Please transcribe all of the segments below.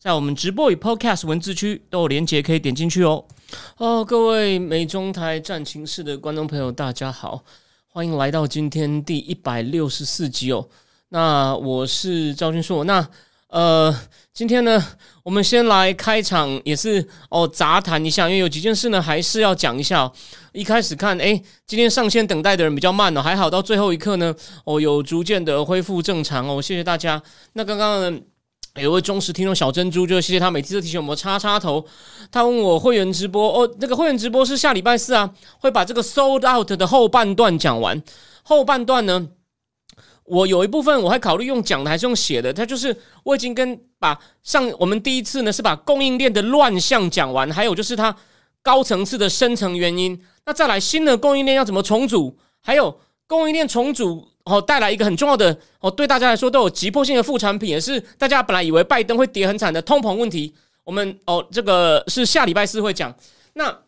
在我们直播与 Podcast 文字区都有连接，可以点进去哦。哦，各位美中台战情室的观众朋友，大家好，欢迎来到今天第一百六十四集哦。那我是赵军硕，那呃，今天呢，我们先来开场，也是哦杂谈一下，因为有几件事呢，还是要讲一下。一开始看，哎，今天上线等待的人比较慢哦，还好到最后一刻呢，哦，有逐渐的恢复正常哦，谢谢大家。那刚刚呢？有位忠实听众小珍珠，就谢谢他每次都提醒我们插插头。他问我会员直播哦，那个会员直播是下礼拜四啊，会把这个 sold out 的后半段讲完。后半段呢，我有一部分我还考虑用讲的还是用写的。他就是我已经跟把上我们第一次呢是把供应链的乱象讲完，还有就是它高层次的深层原因。那再来新的供应链要怎么重组，还有供应链重组。哦，带来一个很重要的哦，对大家来说都有急迫性的副产品，也是大家本来以为拜登会跌很惨的通膨问题。我们哦，这个是下礼拜四会讲。那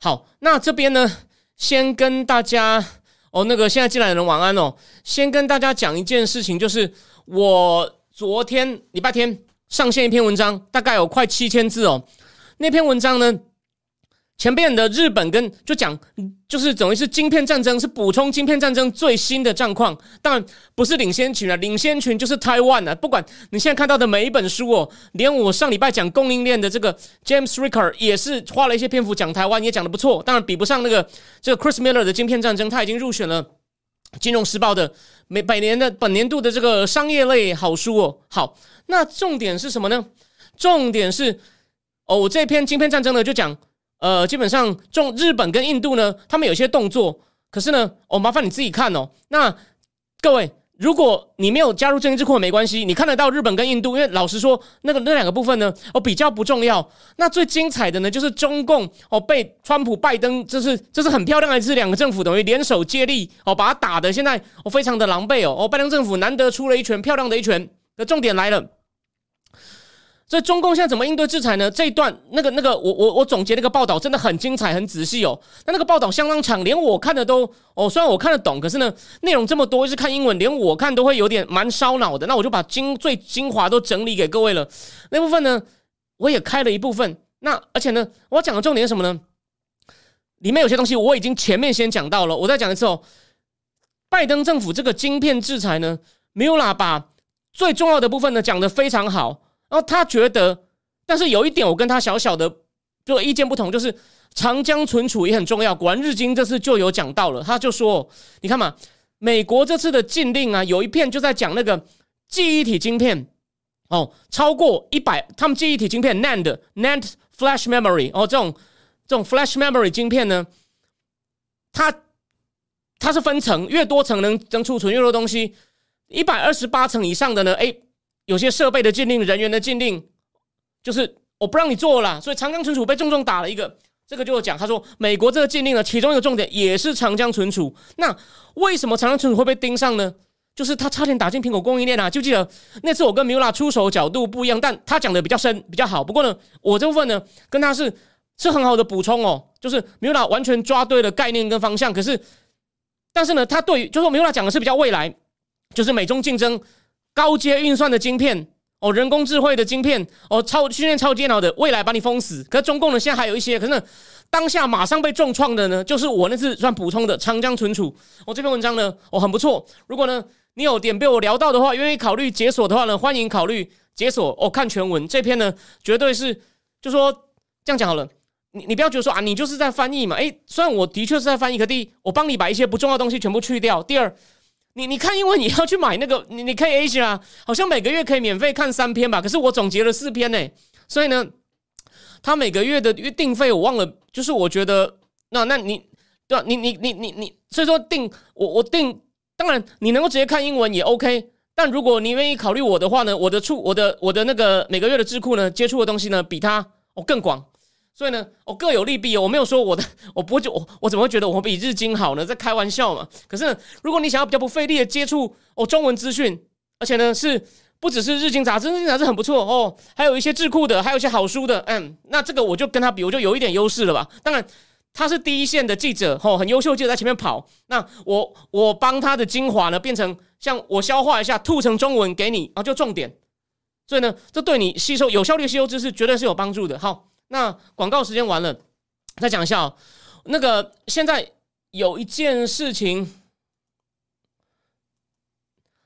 好，那这边呢，先跟大家哦，那个现在进来的人晚安哦。先跟大家讲一件事情，就是我昨天礼拜天上线一篇文章，大概有快七千字哦。那篇文章呢？前面的日本跟就讲，就是等于是晶片战争，是补充晶片战争最新的战况，当然不是领先群啊，领先群就是台湾啊。不管你现在看到的每一本书哦，连我上礼拜讲供应链的这个 James Ricker 也是花了一些篇幅讲台湾，也讲的不错，当然比不上那个这个 Chris Miller 的晶片战争，他已经入选了金融时报的每百年的本年度的这个商业类好书哦。好，那重点是什么呢？重点是哦，我这篇晶片战争呢就讲。呃，基本上中日本跟印度呢，他们有些动作，可是呢，哦，麻烦你自己看哦。那各位，如果你没有加入正义智库，没关系，你看得到日本跟印度，因为老实说，那个那两个部分呢，哦，比较不重要。那最精彩的呢，就是中共哦，被川普、拜登，这是这是很漂亮的，是两个政府等于联手接力哦，把他打的现在哦非常的狼狈哦。哦，拜登政府难得出了一拳漂亮的一拳。的重点来了。所以中共现在怎么应对制裁呢？这一段那个那个，我我我总结那个报道真的很精彩、很仔细哦。那那个报道相当长，连我看的都哦，虽然我看得懂，可是呢，内容这么多，是看英文，连我看都会有点蛮烧脑的。那我就把精最精华都整理给各位了。那部分呢，我也开了一部分。那而且呢，我讲的重点是什么呢？里面有些东西我已经前面先讲到了，我再讲一次哦。拜登政府这个晶片制裁呢，米有拉把最重要的部分呢讲得非常好。然后他觉得，但是有一点我跟他小小的就意见不同，就是长江存储也很重要。果然日经这次就有讲到了，他就说：“你看嘛，美国这次的禁令啊，有一片就在讲那个记忆体晶片哦，超过一百，他们记忆体晶片 NAND NAND Flash Memory 哦，这种这种 Flash Memory 晶片呢，它它是分层，越多层能能储存越多东西，一百二十八层以上的呢，哎。”有些设备的禁令、人员的禁令，就是我不让你做了，所以长江存储被重重打了一个。这个就讲，他说美国这个禁令呢，其中一个重点也是长江存储。那为什么长江存储会被盯上呢？就是他差点打进苹果供应链啊！就记得那次我跟米拉出手角度不一样，但他讲的比较深、比较好。不过呢，我这部分呢跟他是是很好的补充哦，就是米拉完全抓对了概念跟方向。可是，但是呢，他对于就是米拉讲的是比较未来，就是美中竞争。高阶运算的晶片哦，人工智慧的晶片哦，超训练超电脑的，未来把你封死。可是中共呢，现在还有一些，可是当下马上被重创的呢，就是我那次算补充的长江存储。我这篇文章呢，哦很不错。如果呢你有点被我聊到的话，愿意考虑解锁的话呢，欢迎考虑解锁哦。看全文这篇呢，绝对是就说这样讲好了。你你不要觉得说啊，你就是在翻译嘛。诶，虽然我的确是在翻译，可第一，我帮你把一些不重要的东西全部去掉。第二。你你看，因为你要去买那个，你你可以 Asia，好像每个月可以免费看三篇吧。可是我总结了四篇呢，所以呢，他每个月的月定费我忘了，就是我觉得那那你对吧？你你你你你，所以说定我我定，当然你能够直接看英文也 OK。但如果你愿意考虑我的话呢，我的触我的我的那个每个月的智库呢，接触的东西呢，比他哦更广。所以呢，我各有利弊哦。我没有说我的，我不会就我我怎么会觉得我比日经好呢？在开玩笑嘛。可是如果你想要比较不费力的接触哦中文资讯，而且呢是不只是日经杂志，日经杂志很不错哦，还有一些智库的，还有一些好书的，嗯，那这个我就跟他比，我就有一点优势了吧。当然他是第一线的记者，哦，很优秀记者在前面跑，那我我帮他的精华呢变成像我消化一下，吐成中文给你啊，就重点。所以呢，这对你吸收有效率吸收知识绝对是有帮助的。好。那广告时间完了，再讲一下哦。那个现在有一件事情，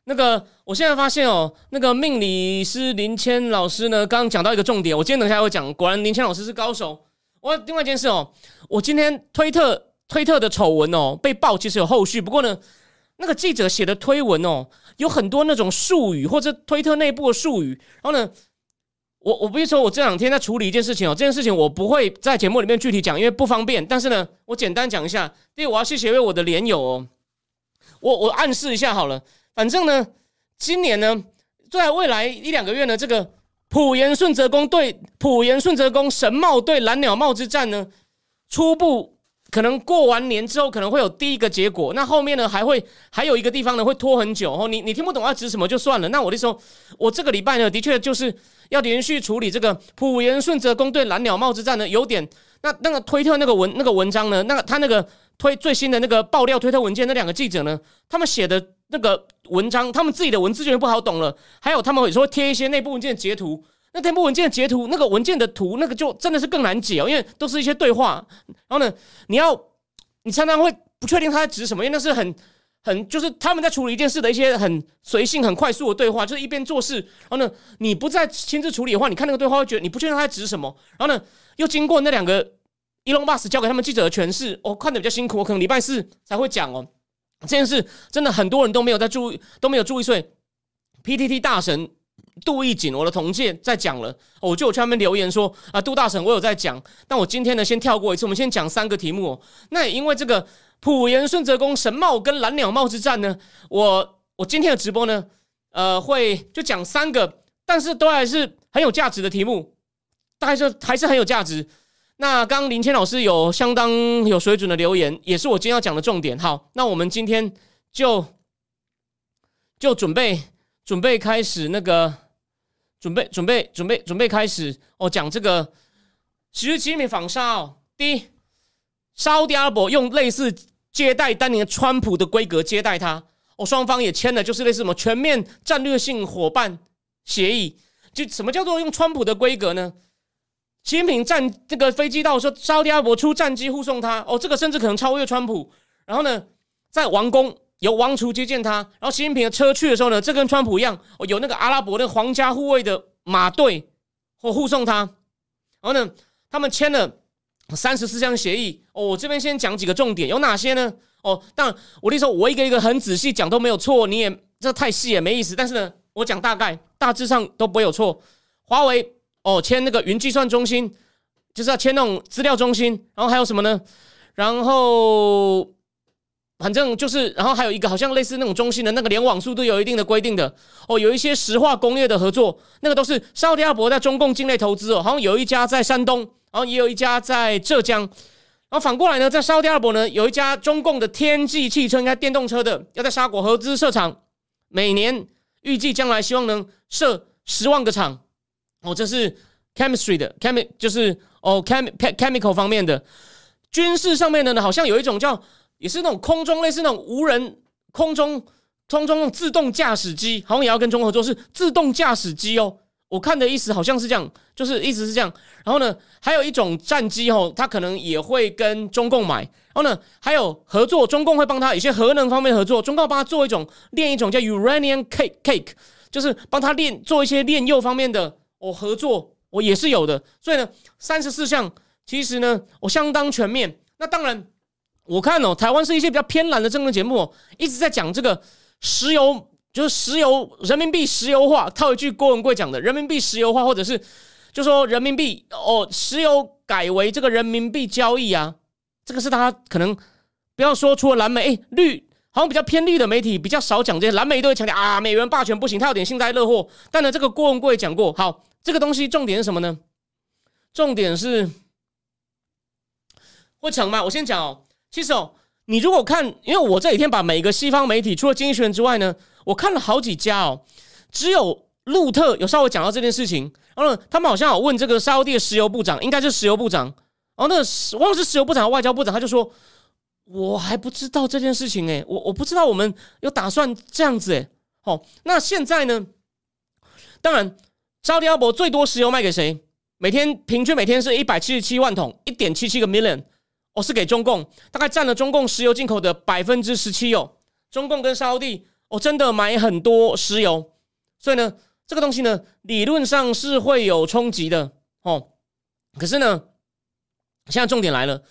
那个我现在发现哦，那个命理师林谦老师呢，刚刚讲到一个重点，我今天等一下会讲。果然林谦老师是高手。我另外一件事哦，我今天推特推特的丑闻哦被爆，其实有后续。不过呢，那个记者写的推文哦，有很多那种术语或者推特内部的术语，然后呢。我我不是说，我这两天在处理一件事情哦，这件事情我不会在节目里面具体讲，因为不方便。但是呢，我简单讲一下。第一，我要谢谢我的连友哦，我我暗示一下好了。反正呢，今年呢，在未来一两个月呢，这个普延顺泽宫对普延顺泽宫神帽对蓝鸟帽之战呢，初步。可能过完年之后可能会有第一个结果，那后面呢还会还有一个地方呢会拖很久哦。你你听不懂要指什么就算了。那我的说，我这个礼拜呢的确就是要连续处理这个普盐顺泽宫对蓝鸟帽之战呢，有点那那个推特那个文那个文章呢，那个他那个推最新的那个爆料推特文件，那两个记者呢，他们写的那个文章，他们自己的文字就不好懂了。还有他们有时候贴一些内部文件截图。那内部文件的截图，那个文件的图，那个就真的是更难解哦，因为都是一些对话。然后呢，你要你常常会不确定他在指什么，因为那是很很就是他们在处理一件事的一些很随性、很快速的对话，就是一边做事。然后呢，你不再亲自处理的话，你看那个对话会觉得你不确定他在指什么。然后呢，又经过那两个伊隆巴斯交给他们记者的诠释，我看的比较辛苦，我可能礼拜四才会讲哦。这件事真的很多人都没有在注意，都没有注意，所以 PTT 大神。杜义景，我的同届在讲了，我就有去那边留言说啊，杜大神，我有在讲，但我今天呢先跳过一次，我们先讲三个题目。那也因为这个普盐顺泽宫神帽跟蓝鸟帽之战呢，我我今天的直播呢，呃，会就讲三个，但是都还是很有价值的题目，大概是还是很有价值。那刚刚林谦老师有相当有水准的留言，也是我今天要讲的重点。好，那我们今天就就准备准备开始那个。准备准备准备准备开始哦！讲这个十日七米访沙哦。第一，沙特阿拉伯用类似接待当年川普的规格接待他。哦，双方也签了，就是类似什么全面战略性伙伴协议。就什么叫做用川普的规格呢？习近平战这个飞机到说，沙特阿拉伯出战机护送他。哦，这个甚至可能超越川普。然后呢，在王宫。由王储接见他，然后习近平的车去的时候呢，这跟川普一样，有那个阿拉伯的皇家护卫的马队或护送他。然后呢，他们签了三十四项协议。哦，我这边先讲几个重点，有哪些呢？哦，当然我那时候我一个一个很仔细讲都没有错，你也这太细也没意思。但是呢，我讲大概大致上都不会有错。华为哦，签那个云计算中心，就是要签那种资料中心。然后还有什么呢？然后。反正就是，然后还有一个好像类似那种中心的那个联网速度有一定的规定的哦，有一些石化工业的合作，那个都是沙特阿拉伯在中共境内投资哦，好像有一家在山东，然后也有一家在浙江，然后反过来呢，在沙特阿拉伯呢有一家中共的天际汽车，应该电动车的，要在沙果合资设厂，每年预计将来希望能设十万个厂哦，这是 chemistry 的 chem 就是哦 chem chemical 方面的，军事上面的呢，好像有一种叫。也是那种空中类似那种无人空中空中自动驾驶机，好像也要跟中国合作，是自动驾驶机哦。我看的意思好像是这样，就是意思是这样。然后呢，还有一种战机哦，它可能也会跟中共买。然后呢，还有合作，中共会帮他有些核能方面合作，中共帮他做一种炼一种叫 uranium cake cake，就是帮他炼做一些炼铀方面的哦合作，我也是有的。所以呢，三十四项其实呢，我相当全面。那当然。我看哦，台湾是一些比较偏蓝的政治节目，一直在讲这个石油，就是石油人民币石油化。套一句郭文贵讲的“人民币石油化”，或者是就说人民币哦，石油改为这个人民币交易啊，这个是他可能不要说除了蓝莓，哎，绿好像比较偏绿的媒体比较少讲这些，蓝莓都会强调啊，美元霸权不行，他有点幸灾乐祸。但呢，这个郭文贵讲过，好，这个东西重点是什么呢？重点是会成吗？我先讲哦，其实哦，你如果看，因为我这几天把每个西方媒体除了经济学人之外呢，我看了好几家哦，只有路特有稍微讲到这件事情，然后，他们好像有问这个沙地的石油部长，应该是石油部长，然后那个忘了是石油部长、外交部长，他就说。我还不知道这件事情诶，我我不知道我们有打算这样子诶。好，那现在呢？当然，沙特阿伯最多石油卖给谁？每天平均每天是一百七十七万桶，一点七七个 million，哦，是给中共，大概占了中共石油进口的百分之十七哦。中共跟沙特哦，真的买很多石油，所以呢，这个东西呢，理论上是会有冲击的哦。可是呢，现在重点来了。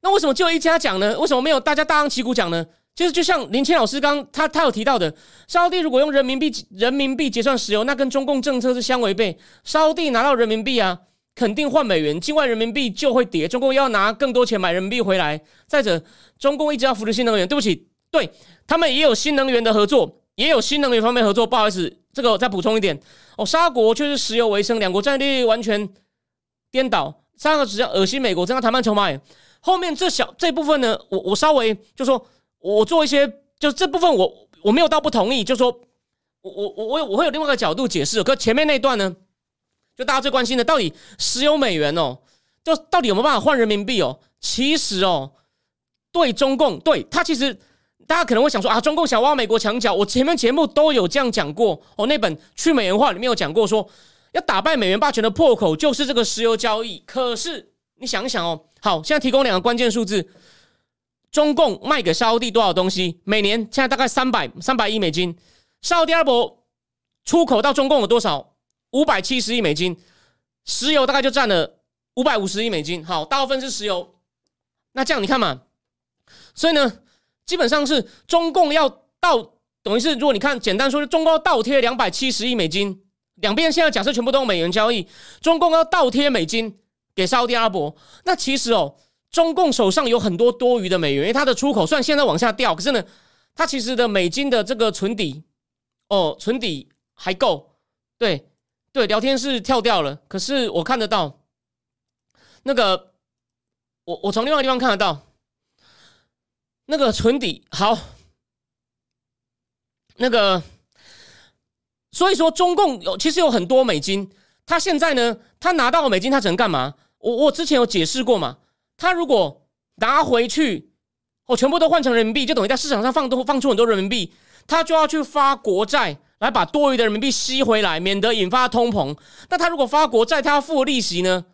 那为什么就一家讲呢？为什么没有大家大张旗鼓讲呢？就是就像林清老师刚他他有提到的，沙地如果用人民币人民币结算石油，那跟中共政策是相违背。沙地拿到人民币啊，肯定换美元，境外人民币就会跌。中共要拿更多钱买人民币回来。再者，中共一直要扶持新能源，对不起，对他们也有新能源的合作，也有新能源方面合作。不好意思，这个再补充一点哦，沙国却是石油为生，两国战略完全颠倒。三个只要恶心美国，增加谈判筹码。后面这小这部分呢，我我稍微就说，我做一些，就这部分我我没有到不同意，就说，我我我我我会有另外一个角度解释。可前面那段呢，就大家最关心的，到底石油美元哦，就到底有没有办法换人民币哦？其实哦，对中共，对他其实大家可能会想说啊，中共想挖美国墙角，我前面节目都有这样讲过哦。那本去美元化里面有讲过，说要打败美元霸权的破口就是这个石油交易。可是你想想哦。好，现在提供两个关键数字：中共卖给沙地多少东西？每年现在大概三百三百亿美金。沙特阿拉伯出口到中共有多少？五百七十亿美金。石油大概就占了五百五十亿美金。好，大部分是石油。那这样你看嘛，所以呢，基本上是中共要倒，等于是如果你看简单说，中共要倒贴两百七十亿美金。两边现在假设全部都用美元交易，中共要倒贴美金。给沙特阿拉伯，那其实哦，中共手上有很多多余的美元，因为它的出口虽然现在往下掉，可是呢，它其实的美金的这个存底，哦，存底还够。对对，聊天室跳掉了，可是我看得到，那个我我从另外地方看得到，那个存底好，那个所以说中共有其实有很多美金。他现在呢？他拿到美金，他只能干嘛？我我之前有解释过嘛。他如果拿回去，我，全部都换成人民币，就等于在市场上放多放出很多人民币，他就要去发国债来把多余的人民币吸回来，免得引发通膨。那他如果发国债，他要付利息呢？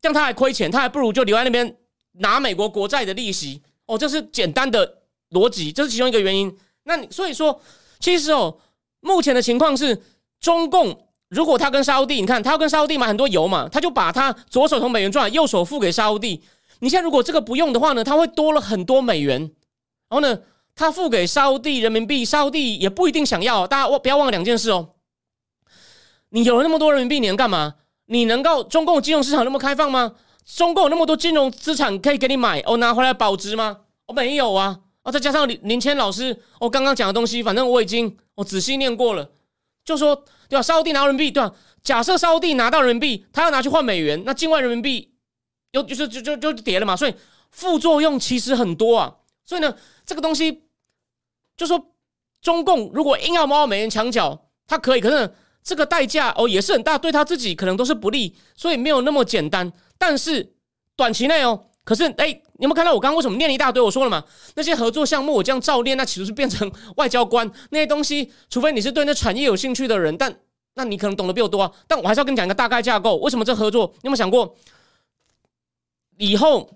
这样他还亏钱，他还不如就留在那边拿美国国债的利息。哦，这是简单的逻辑，这是其中一个原因。那你所以说，其实哦，目前的情况是中共。如果他跟沙地，你看他要跟沙地买很多油嘛，他就把他左手从美元赚，右手付给沙地。你现在如果这个不用的话呢，他会多了很多美元。然后呢，他付给沙地人民币，沙地也不一定想要。大家忘不要忘了两件事哦。你有了那么多人民币，你能干嘛？你能够中共金融市场那么开放吗？中共有那么多金融资产可以给你买，我拿回来保值吗？我没有啊。哦，再加上林林谦老师，我刚刚讲的东西，反正我已经我仔细念过了。就说对吧？沙特拿人民币对吧？假设沙特拿到人民币，他要拿去换美元，那境外人民币又就是就就就跌了嘛。所以副作用其实很多啊。所以呢，这个东西就说中共如果硬要猫美元墙角，它可以，可是这个代价哦也是很大，对他自己可能都是不利，所以没有那么简单。但是短期内哦。可是，哎，你有没有看到我刚刚为什么念了一大堆？我说了嘛，那些合作项目我这样照念，那岂不是变成外交官那些东西。除非你是对那产业有兴趣的人，但那你可能懂得比我多啊。但我还是要跟你讲一个大概架构。为什么这合作？你有没有想过，以后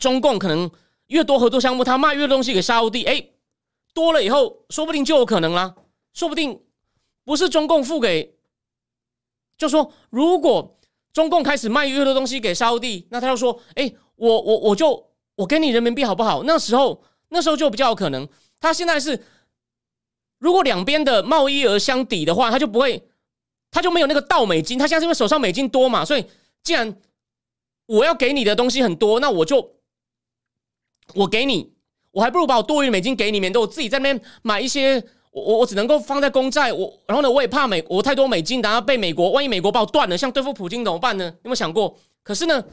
中共可能越多合作项目，他卖越多东西给沙地，哎，多了以后，说不定就有可能啦。说不定不是中共付给，就说如果中共开始卖越多东西给沙地，那他就说，哎。我我我就我给你人民币好不好？那时候那时候就比较有可能。他现在是，如果两边的贸易额相抵的话，他就不会，他就没有那个倒美金。他现在是因为手上美金多嘛，所以既然我要给你的东西很多，那我就我给你，我还不如把我多余的美金给你，免得我自己在那边买一些，我我我只能够放在公债。我然后呢，我也怕美我太多美金，然后被美国万一美国把我断了，像对付普京怎么办呢？有没有想过？可是呢？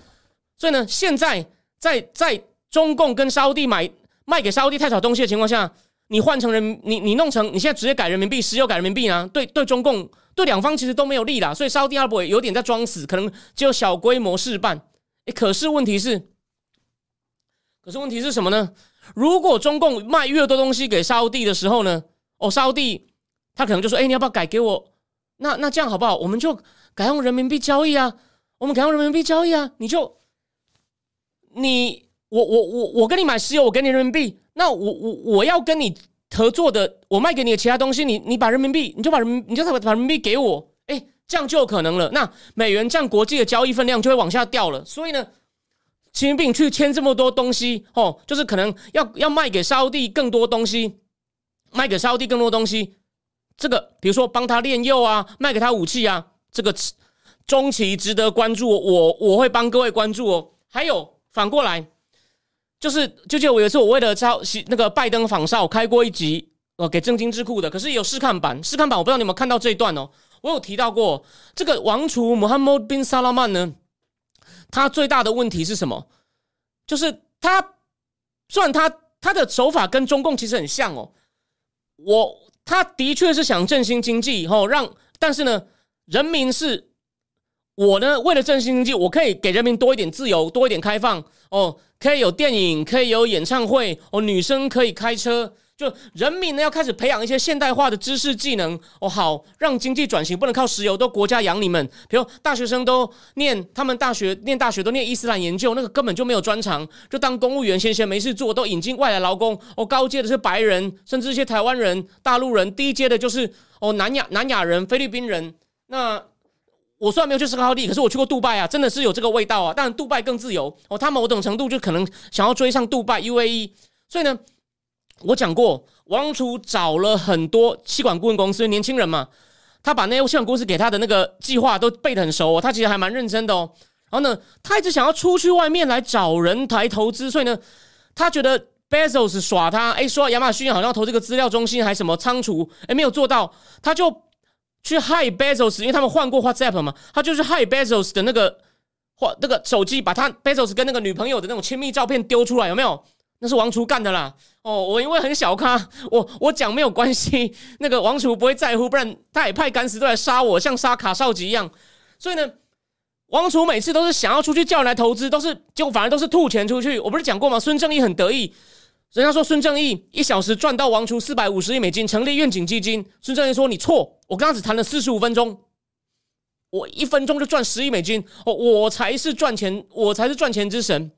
所以呢，现在在在中共跟沙地买卖给沙地太少东西的情况下，你换成人，你你弄成你现在直接改人民币，石油改人民币呢？对对，中共对两方其实都没有利啦，所以沙地阿拉伯有点在装死，可能只有小规模试办。诶，可是问题是，可是问题是什么呢？如果中共卖越多东西给沙地的时候呢？哦，沙地他可能就说：“哎，你要不要改给我？那那这样好不好？我们就改用人民币交易啊，我们改用人民币交易啊，你就你我我我我跟你买石油，我给你人民币，那我我我要跟你合作的，我卖给你的其他东西，你你把人民币，你就把人你就把把人民币给我，哎，这样就有可能了。那美元占国际的交易分量就会往下掉了。所以呢，习近平去签这么多东西，哦，就是可能要要卖给沙地更多东西。”卖给沙地更多东西，这个比如说帮他炼药啊，卖给他武器啊，这个中期值得关注。我我会帮各位关注哦。还有反过来，就是就就我有一次我为了招那个拜登访绍，开过一集呃给正经智库的，可是有试看版，试看版我不知道你们有没有看到这一段哦。我有提到过这个王储穆罕默德宾萨拉曼呢，他最大的问题是什么？就是他虽然他他的手法跟中共其实很像哦。我他的确是想振兴经济，以后让，但是呢，人民是，我呢为了振兴经济，我可以给人民多一点自由，多一点开放，哦，可以有电影，可以有演唱会，哦，女生可以开车。就人民呢要开始培养一些现代化的知识技能哦，好让经济转型不能靠石油，都国家养你们。比如大学生都念他们大学念大学都念伊斯兰研究，那个根本就没有专长，就当公务员闲闲没事做，都引进外来劳工哦。高阶的是白人，甚至一些台湾人、大陆人；低阶的就是哦南亚南亚人、菲律宾人。那我虽然没有去斯卡利，可是我去过杜拜啊，真的是有这个味道啊。但杜拜更自由哦，他某种程度就可能想要追上杜拜 UAE，所以呢。我讲过，王储找了很多气管顾问公司，年轻人嘛，他把那些气管公司给他的那个计划都背得很熟哦，他其实还蛮认真的哦。然后呢，他一直想要出去外面来找人来投资，所以呢，他觉得 Bezos 耍他，哎，说亚马逊好像要投这个资料中心还什么仓储，哎，没有做到，他就去害 Bezos，因为他们换过 WhatsApp 嘛，他就是害 Bezos 的那个或那个手机，把他 Bezos 跟那个女朋友的那种亲密照片丢出来，有没有？那是王厨干的啦！哦，我因为很小咖，我我讲没有关系，那个王厨不会在乎，不然他也派敢死队来杀我，像杀卡少吉一样。所以呢，王厨每次都是想要出去叫人来投资，都是结果反而都是吐钱出去。我不是讲过吗？孙正义很得意，人家说孙正义一小时赚到王厨四百五十亿美金，成立愿景基金。孙正义说你错，我跟他只谈了四十五分钟，我一分钟就赚十亿美金，哦，我才是赚钱，我才是赚钱之神。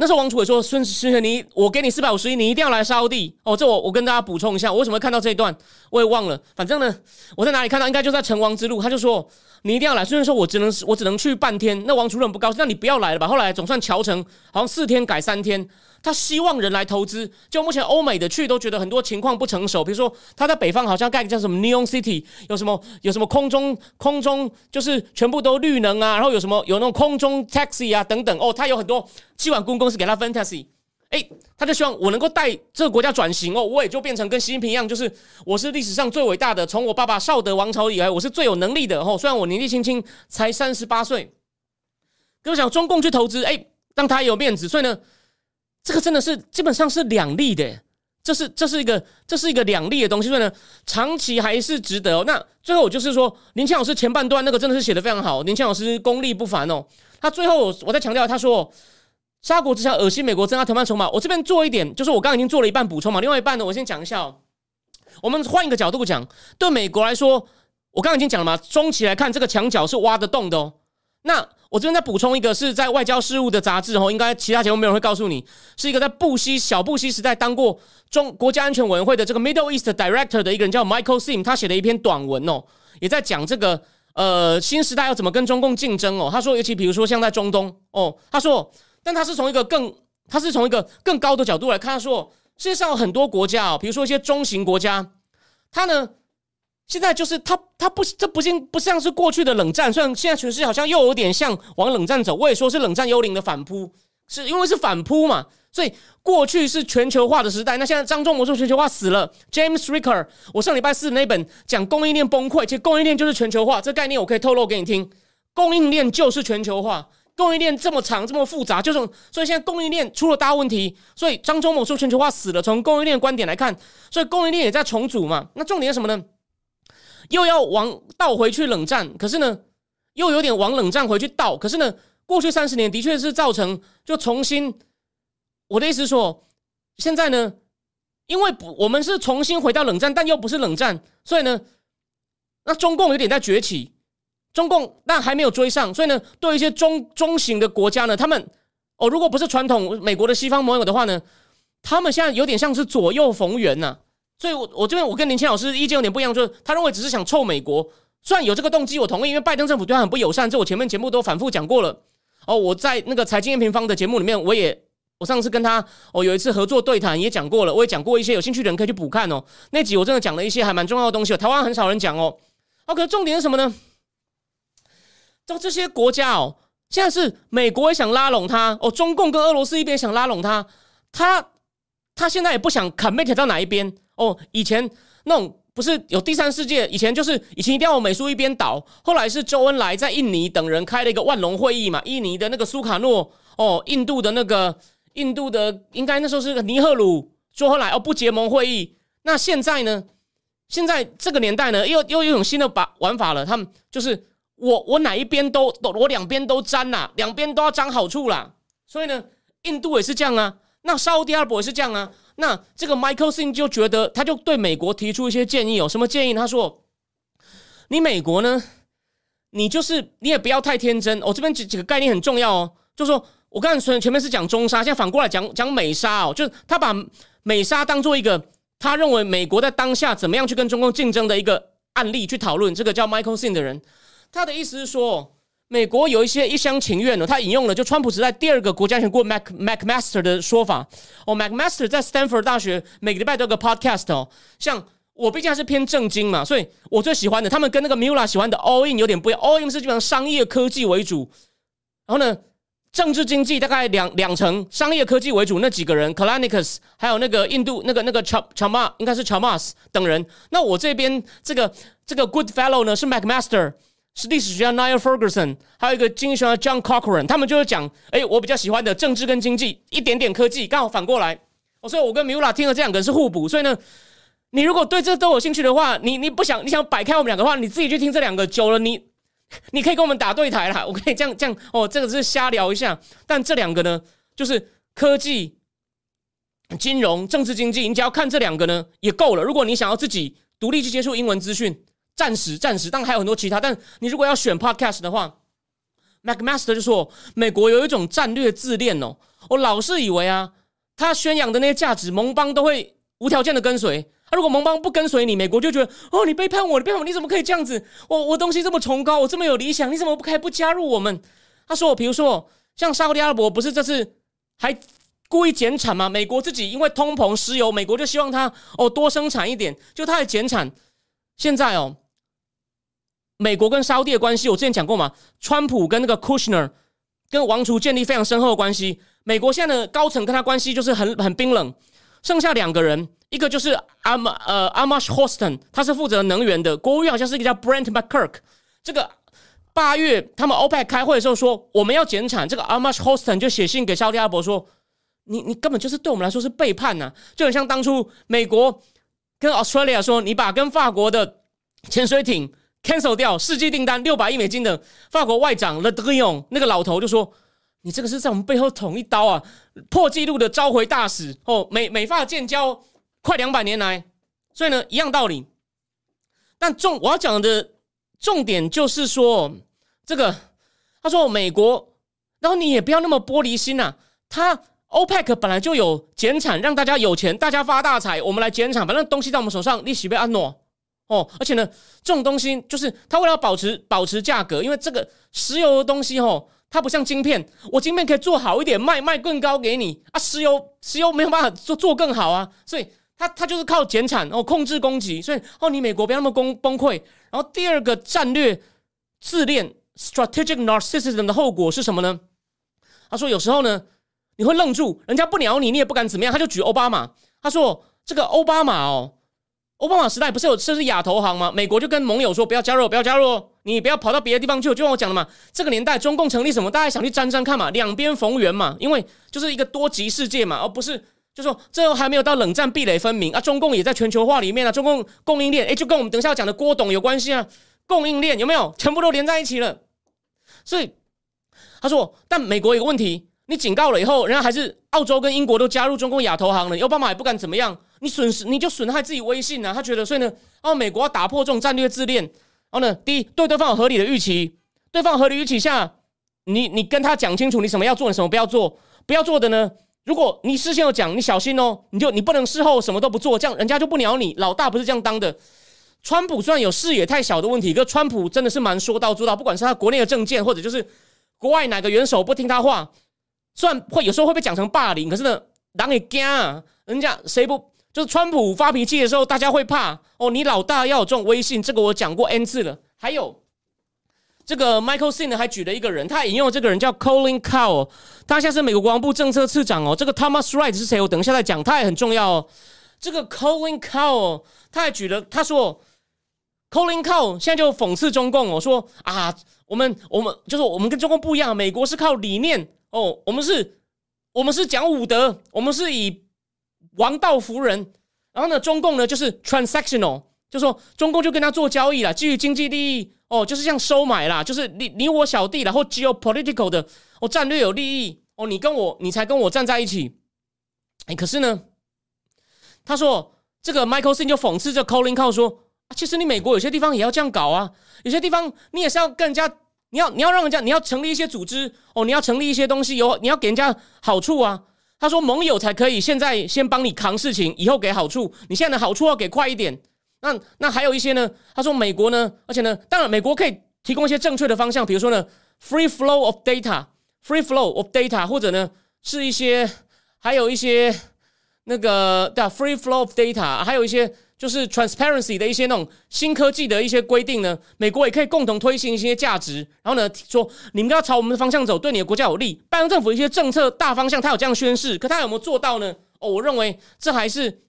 那时候王楚伟说：“孙孙权，你我给你四百五十亿，你一定要来沙地哦。”这我我跟大家补充一下，我为什么会看到这一段，我也忘了。反正呢，我在哪里看到，应该就在成王之路。他就说：“你一定要来。”虽然说我只能我只能去半天，那王储很不高兴，那你不要来了吧。后来总算乔成，好像四天改三天。他希望人来投资，就目前欧美的去都觉得很多情况不成熟，比如说他在北方好像盖个叫什么 Neon City，有什么有什么空中空中就是全部都绿能啊，然后有什么有那种空中 taxi 啊等等。哦，他有很多气管公公司给他 fantasy，哎，他就希望我能够带这个国家转型哦，我也就变成跟习近平一样，就是我是历史上最伟大的，从我爸爸绍德王朝以来，我是最有能力的哦，虽然我年纪轻轻才三十八岁，可我想中共去投资，哎，让他有面子，所以呢。这个真的是基本上是两利的，这是这是一个这是一个两利的东西，所以呢，长期还是值得。那最后我就是说，林强老师前半段那个真的是写的非常好，林强老师功力不凡哦。他最后我再强调，他说杀国之下恶心美国，增加谈判筹码。我这边做一点，就是我刚刚已经做了一半补充嘛，另外一半呢，我先讲一下哦。我们换一个角度讲，对美国来说，我刚刚已经讲了嘛，中期来看，这个墙角是挖得动的哦。那我这边再补充一个，是在外交事务的杂志哦，应该其他节目没有人会告诉你，是一个在布希小布希时代当过中国家安全委员会的这个 Middle East Director 的一个人叫 Michael Sim，他写的一篇短文哦，也在讲这个呃新时代要怎么跟中共竞争哦。他说，尤其比如说像在中东哦，他说，但他是从一个更他是从一个更高的角度来看，他说世界上有很多国家哦，比如说一些中型国家，他呢。现在就是他，他不，这不像不像是过去的冷战。虽然现在全世界好像又有点像往冷战走，我也说是冷战幽灵的反扑，是因为是反扑嘛。所以过去是全球化的时代，那现在张忠谋说全球化死了。James Ricker，我上礼拜四那本讲供应链崩溃，其实供应链就是全球化这概念，我可以透露给你听，供应链就是全球化。供应链这么长这么复杂，就是所以现在供应链出了大问题，所以张忠谋说全球化死了。从供应链观点来看，所以供应链也在重组嘛。那重点是什么呢？又要往倒回去冷战，可是呢，又有点往冷战回去倒。可是呢，过去三十年的确是造成就重新。我的意思是说，现在呢，因为不我们是重新回到冷战，但又不是冷战，所以呢，那中共有点在崛起。中共但还没有追上，所以呢，对一些中中型的国家呢，他们哦，如果不是传统美国的西方盟友的话呢，他们现在有点像是左右逢源呐。所以，我我这边我跟林清老师意见有点不一样，就是他认为只是想臭美国，虽然有这个动机，我同意，因为拜登政府对他很不友善，这我前面节目都反复讲过了。哦，我在那个财经平方的节目里面，我也我上次跟他哦有一次合作对谈也讲过了，我也讲过一些有兴趣的人可以去补看哦。那集我真的讲了一些还蛮重要的东西，台湾很少人讲哦。哦，可是重点是什么呢？就这些国家哦，现在是美国也想拉拢他哦，中共跟俄罗斯一边想拉拢他，他他现在也不想 commit 到哪一边哦。以前那种不是有第三世界，以前就是以前一定要美苏一边倒，后来是周恩来在印尼等人开了一个万隆会议嘛，印尼的那个苏卡诺哦，印度的那个印度的应该那时候是尼赫鲁说后来哦不结盟会议，那现在呢？现在这个年代呢，又又有一种新的把玩法了，他们就是。我我哪一边都都我两边都沾呐，两边都要沾好处啦。所以呢，印度也是这样啊，那沙特第二波也是这样啊。那这个 Michael sing 就觉得，他就对美国提出一些建议，有什么建议？他说：“你美国呢，你就是你也不要太天真。我这边几几个概念很重要哦，就说我刚才前前面是讲中沙，现在反过来讲讲美沙哦，就是他把美沙当做一个他认为美国在当下怎么样去跟中共竞争的一个案例去讨论。这个叫 Michael sing 的人。”他的意思是说，美国有一些一厢情愿的。他引用了就川普时代第二个国家选过 Mac MacMaster 的说法。哦，MacMaster 在 Stanford 大学每个礼拜都有个 podcast 哦。像我毕竟还是偏正经嘛，所以我最喜欢的，他们跟那个 Mula 喜欢的 All In 有点不一样。All In 是基本上商业科技为主，然后呢，政治经济大概两两成，商业科技为主。那几个人 k a l a n i k u s 还有那个印度那个那个 Chama 应该是 Chama 等人。那我这边这个这个 Good Fellow 呢是 MacMaster。是历史学家 Niall Ferguson，还有一个经济学家 John Cochrane，他们就是讲，哎，我比较喜欢的政治跟经济，一点点科技，刚好反过来。哦，所以我跟 Mula 听了这两个是互补。所以呢，你如果对这都有兴趣的话，你你不想你想摆开我们两个的话，你自己去听这两个，久了你你可以跟我们打对台啦。我可以这样这样哦，这个是瞎聊一下。但这两个呢，就是科技、金融、政治、经济，你只要看这两个呢也够了。如果你想要自己独立去接触英文资讯。暂时，暂时，当然还有很多其他。但你如果要选 podcast 的话，MacMaster 就说，美国有一种战略自恋哦。我老是以为啊，他宣扬的那些价值，盟邦都会无条件的跟随。他如果盟邦不跟随你，美国就觉得哦，你背叛我，你背叛我，你怎么可以这样子？我我东西这么崇高，我这么有理想，你怎么不可以不加入我们？他说，比如说像沙特阿拉伯，不是这次还故意减产吗？美国自己因为通膨、石油，美国就希望他哦多生产一点，就他的减产。现在哦。美国跟沙特的关系，我之前讲过嘛？川普跟那个 Kushner 跟王储建立非常深厚的关系。美国现在的高层跟他关系就是很很冰冷。剩下两个人，一个就是阿马呃阿 m a s h Houston，他是负责能源的。国务院好像是一个叫 Brent McKirk。这个八月他们 OPEC 开会的时候说我们要减产，这个阿 m a s h Houston 就写信给沙特阿伯说，你你根本就是对我们来说是背叛呐，就很像当初美国跟 Australia 说，你把跟法国的潜水艇。Cancel 掉世纪订单六百亿美金的法国外长 Le Drian 那个老头就说：“你这个是在我们背后捅一刀啊！破纪录的召回大使哦，美美法建交快两百年来，所以呢一样道理。但重我要讲的重点就是说，这个他说美国，然后你也不要那么玻璃心呐。他 OPEC 本来就有减产，让大家有钱，大家发大财，我们来减产，反正东西在我们手上，利息被安诺。”哦，而且呢，这种东西就是它为了保持保持价格，因为这个石油的东西哦，它不像晶片，我晶片可以做好一点，卖卖更高给你啊，石油石油没有办法做做更好啊，所以它它就是靠减产哦，控制供给，所以哦，你美国不要那么崩崩溃。然后第二个战略自恋 （strategic narcissism） 的后果是什么呢？他说有时候呢，你会愣住，人家不鸟你，你也不敢怎么样，他就举奥巴马，他说这个奥巴马哦。奥巴马时代不是有这是亚投行吗？美国就跟盟友说不要加入，不要加入。你不要跑到别的地方去。就像我讲的嘛，这个年代中共成立什么，大家想去沾沾看嘛，两边逢源嘛，因为就是一个多极世界嘛，而不是就说这还没有到冷战壁垒分明啊。中共也在全球化里面啊，中共供应链哎，就跟我们等一下要讲的郭董有关系啊，供应链有没有全部都连在一起了？所以他说，但美国有个问题，你警告了以后，人家还是澳洲跟英国都加入中共亚投行了，奥巴马也不敢怎么样。你损失你就损害自己威信啊！他觉得，所以呢，哦美国要打破这种战略自恋，然后呢，第一对对方有合理的预期，对方合理预期下，你你跟他讲清楚你什么要做，什么不要做，不要做的呢？如果你事先有讲，你小心哦，你就你不能事后什么都不做，这样人家就不鸟你。老大不是这样当的。川普虽然有视野太小的问题，可川普真的是蛮说到做到，不管是他国内的政见，或者就是国外哪个元首不听他话，虽然会有时候会被讲成霸凌，可是呢，狼也惊啊，人家谁不？就是川普发脾气的时候，大家会怕哦。你老大要有这种威信，这个我讲过 n 次了。还有这个 Michael Sin，还举了一个人，他引用这个人叫 Colin Cow，他现在是美国国防部政策次长哦。这个 Thomas Wright 是谁？我等一下再讲，他也很重要哦。这个 Colin Cow 他还举了，他说 Colin Cow 现在就讽刺中共哦，说啊，我们我们就是我们跟中共不一样，美国是靠理念哦，我们是，我们是讲武德，我们是以。王道服人，然后呢，中共呢就是 transactional，就说中共就跟他做交易了，基于经济利益哦，就是像收买啦，就是你你我小弟然后 geopolitical 的哦，战略有利益哦，你跟我你才跟我站在一起，哎，可是呢，他说这个 Michael Sin 就讽刺这 Colin Cow 说啊，其实你美国有些地方也要这样搞啊，有些地方你也是要跟人家，你要你要让人家你要成立一些组织哦，你要成立一些东西，有你要给人家好处啊。他说：“盟友才可以，现在先帮你扛事情，以后给好处。你现在的好处要给快一点。那那还有一些呢？他说美国呢，而且呢，当然美国可以提供一些正确的方向，比如说呢，free flow of data，free flow of data，或者呢，是一些还有一些那个的 free flow of data，还有一些。”就是 transparency 的一些那种新科技的一些规定呢，美国也可以共同推行一些价值。然后呢，说你们要朝我们的方向走，对你的国家有利。拜登政府一些政策大方向，他有这样宣示，可他有没有做到呢？哦，我认为这还是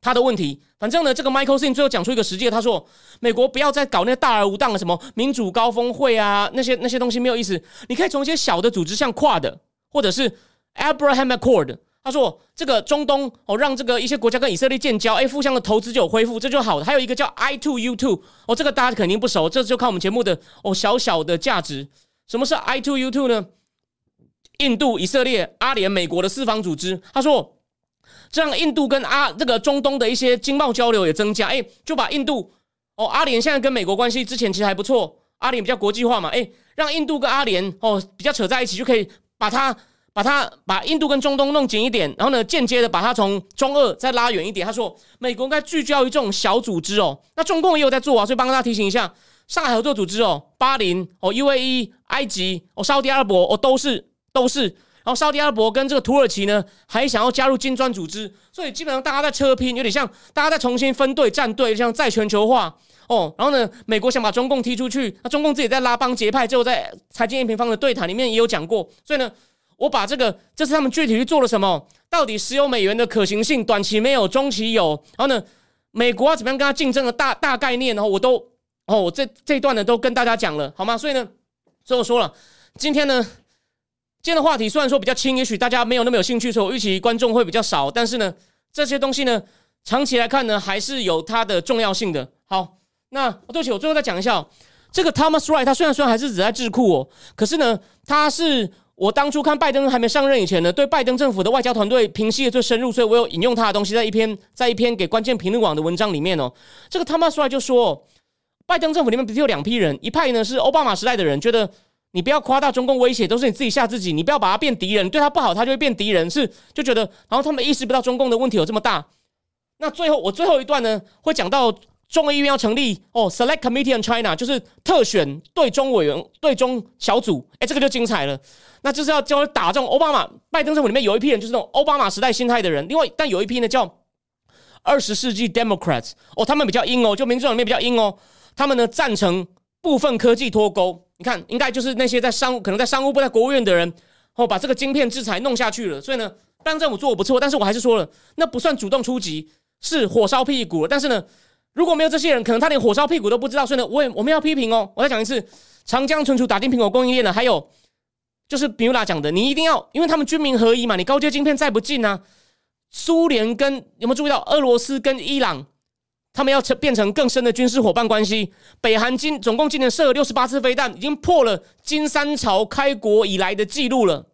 他的问题。反正呢，这个 Michael Sin 最后讲出一个实际，他说美国不要再搞那些大而无当的什么民主高峰会啊，那些那些东西没有意思。你可以从一些小的组织，像 Quad 或者是 Abraham Accord。他说：“这个中东哦，让这个一些国家跟以色列建交，哎，互相的投资就有恢复，这就好的。还有一个叫 I two U two 哦，这个大家肯定不熟，这就看我们节目的哦小小的价值。什么是 I two U two 呢？印度、以色列、阿联、美国的四方组织。他说，这样印度跟阿这个中东的一些经贸交流也增加，哎，就把印度哦，阿联现在跟美国关系之前其实还不错，阿联比较国际化嘛，哎，让印度跟阿联哦比较扯在一起，就可以把它。”把它把印度跟中东弄紧一点，然后呢，间接的把它从中二再拉远一点。他说，美国应该聚焦于这种小组织哦。那中共也有在做啊，所以帮大家提醒一下，上海合作组织哦，巴林哦，UAE、埃及哦，沙特阿拉伯哦，都是都是。然后沙特阿拉伯跟这个土耳其呢，还想要加入金砖组织，所以基本上大家在车拼，有点像大家在重新分队站队，像再全球化哦。然后呢，美国想把中共踢出去，那中共自己在拉帮结派，最后在财经一平方的对谈里面也有讲过，所以呢。我把这个，这是他们具体去做了什么？到底石油美元的可行性，短期没有，中期有。然后呢，美国要怎么样跟他竞争的大大概念，然后我都哦，我这这一段呢都跟大家讲了，好吗？所以呢，所以我说了，今天呢，今天的话题虽然说比较轻，也许大家没有那么有兴趣，所以我预期观众会比较少。但是呢，这些东西呢，长期来看呢，还是有它的重要性的。好，那对不起，我最后再讲一下，这个 Thomas Wright，他虽然说还是只在智库哦，可是呢，他是。我当初看拜登还没上任以前呢，对拜登政府的外交团队评析的最深入，所以我有引用他的东西在一篇在一篇给关键评论网的文章里面哦。这个他妈出来就说，拜登政府里面不是有两批人，一派呢是奥巴马时代的人，觉得你不要夸大中共威胁，都是你自己吓自己，你不要把他变敌人，对他不好，他就会变敌人，是就觉得，然后他们意识不到中共的问题有这么大。那最后我最后一段呢，会讲到。众议院要成立哦，Select Committee on China，就是特选对中委员、对中小组。哎，这个就精彩了。那就是要教打这种奥巴马、拜登政府里面有一批人，就是那种奥巴马时代心态的人。另外，但有一批呢叫二十世纪 Democrats，哦，他们比较阴哦，就民主党里面比较阴哦。他们呢赞成部分科技脱钩。你看，应该就是那些在商可能在商务部、在国务院的人，哦，把这个晶片制裁弄下去了。所以呢，拜登政府做的不错，但是我还是说了，那不算主动出击，是火烧屁股。但是呢。如果没有这些人，可能他连火烧屁股都不知道。所以呢，我也我们要批评哦。我再讲一次，长江存储打进苹果供应链的，还有就是比如拉讲的，你一定要，因为他们军民合一嘛，你高阶晶片再不进呢，苏联跟有没有注意到俄罗斯跟伊朗，他们要成变成更深的军事伙伴关系。北韩今总共今年射了六十八次飞弹，已经破了金三朝开国以来的记录了。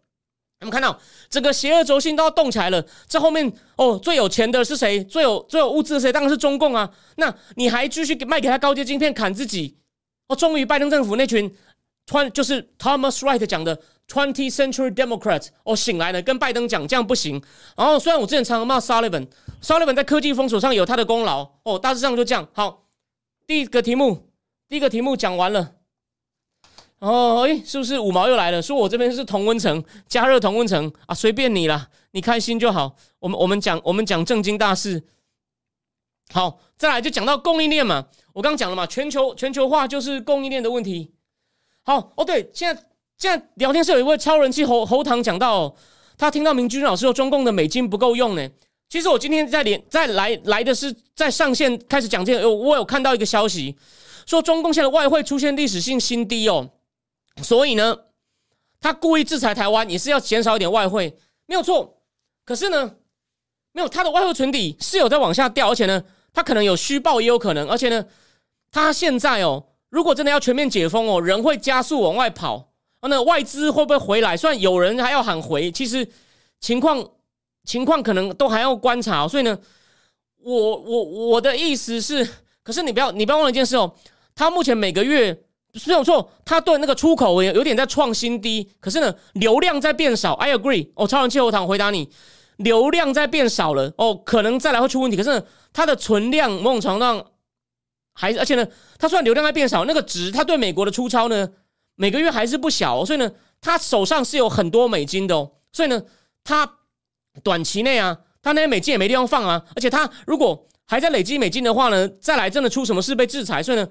我们看到整个邪恶轴心都要动起来了，这后面哦最有钱的是谁？最有最有物资的谁？当然是中共啊！那你还继续给卖给他高阶晶片砍自己？哦，终于拜登政府那群突然就是 Thomas Wright 讲的 Twentieth Century Democrats 哦醒来了，跟拜登讲这样不行。然后虽然我之前常常骂 Sullivan，Sullivan 在科技封锁上有他的功劳哦，大致上就这样。好，第一个题目，第一个题目讲完了。哦，诶，是不是五毛又来了？说我这边是同温层，加热同温层啊，随便你啦，你开心就好。我们我们讲我们讲正经大事。好，再来就讲到供应链嘛，我刚刚讲了嘛，全球全球化就是供应链的问题。好，哦对，现在现在聊天室有一位超人气侯侯堂讲到，他听到明君老师说中共的美金不够用呢。其实我今天在连在来来的是在上线开始讲这个，我有看到一个消息，说中共现在外汇出现历史性新低哦。所以呢，他故意制裁台湾，也是要减少一点外汇，没有错。可是呢，没有他的外汇存底是有在往下掉，而且呢，他可能有虚报，也有可能。而且呢，他现在哦，如果真的要全面解封哦，人会加速往外跑，那外资会不会回来？虽然有人还要喊回，其实情况情况可能都还要观察。所以呢，我我我的意思是，可是你不要你不要忘了一件事哦，他目前每个月。没有错，他对那个出口有有点在创新低，可是呢，流量在变少。I agree。哦，超人气候堂回答你，流量在变少了。哦，可能再来会出问题。可是它的存量某种程度上还，而且呢，它虽然流量在变少，那个值它对美国的出超呢，每个月还是不小。所以呢，他手上是有很多美金的。哦。所以呢，他短期内啊，他那些美金也没地方放啊。而且他如果还在累积美金的话呢，再来真的出什么事被制裁，所以呢。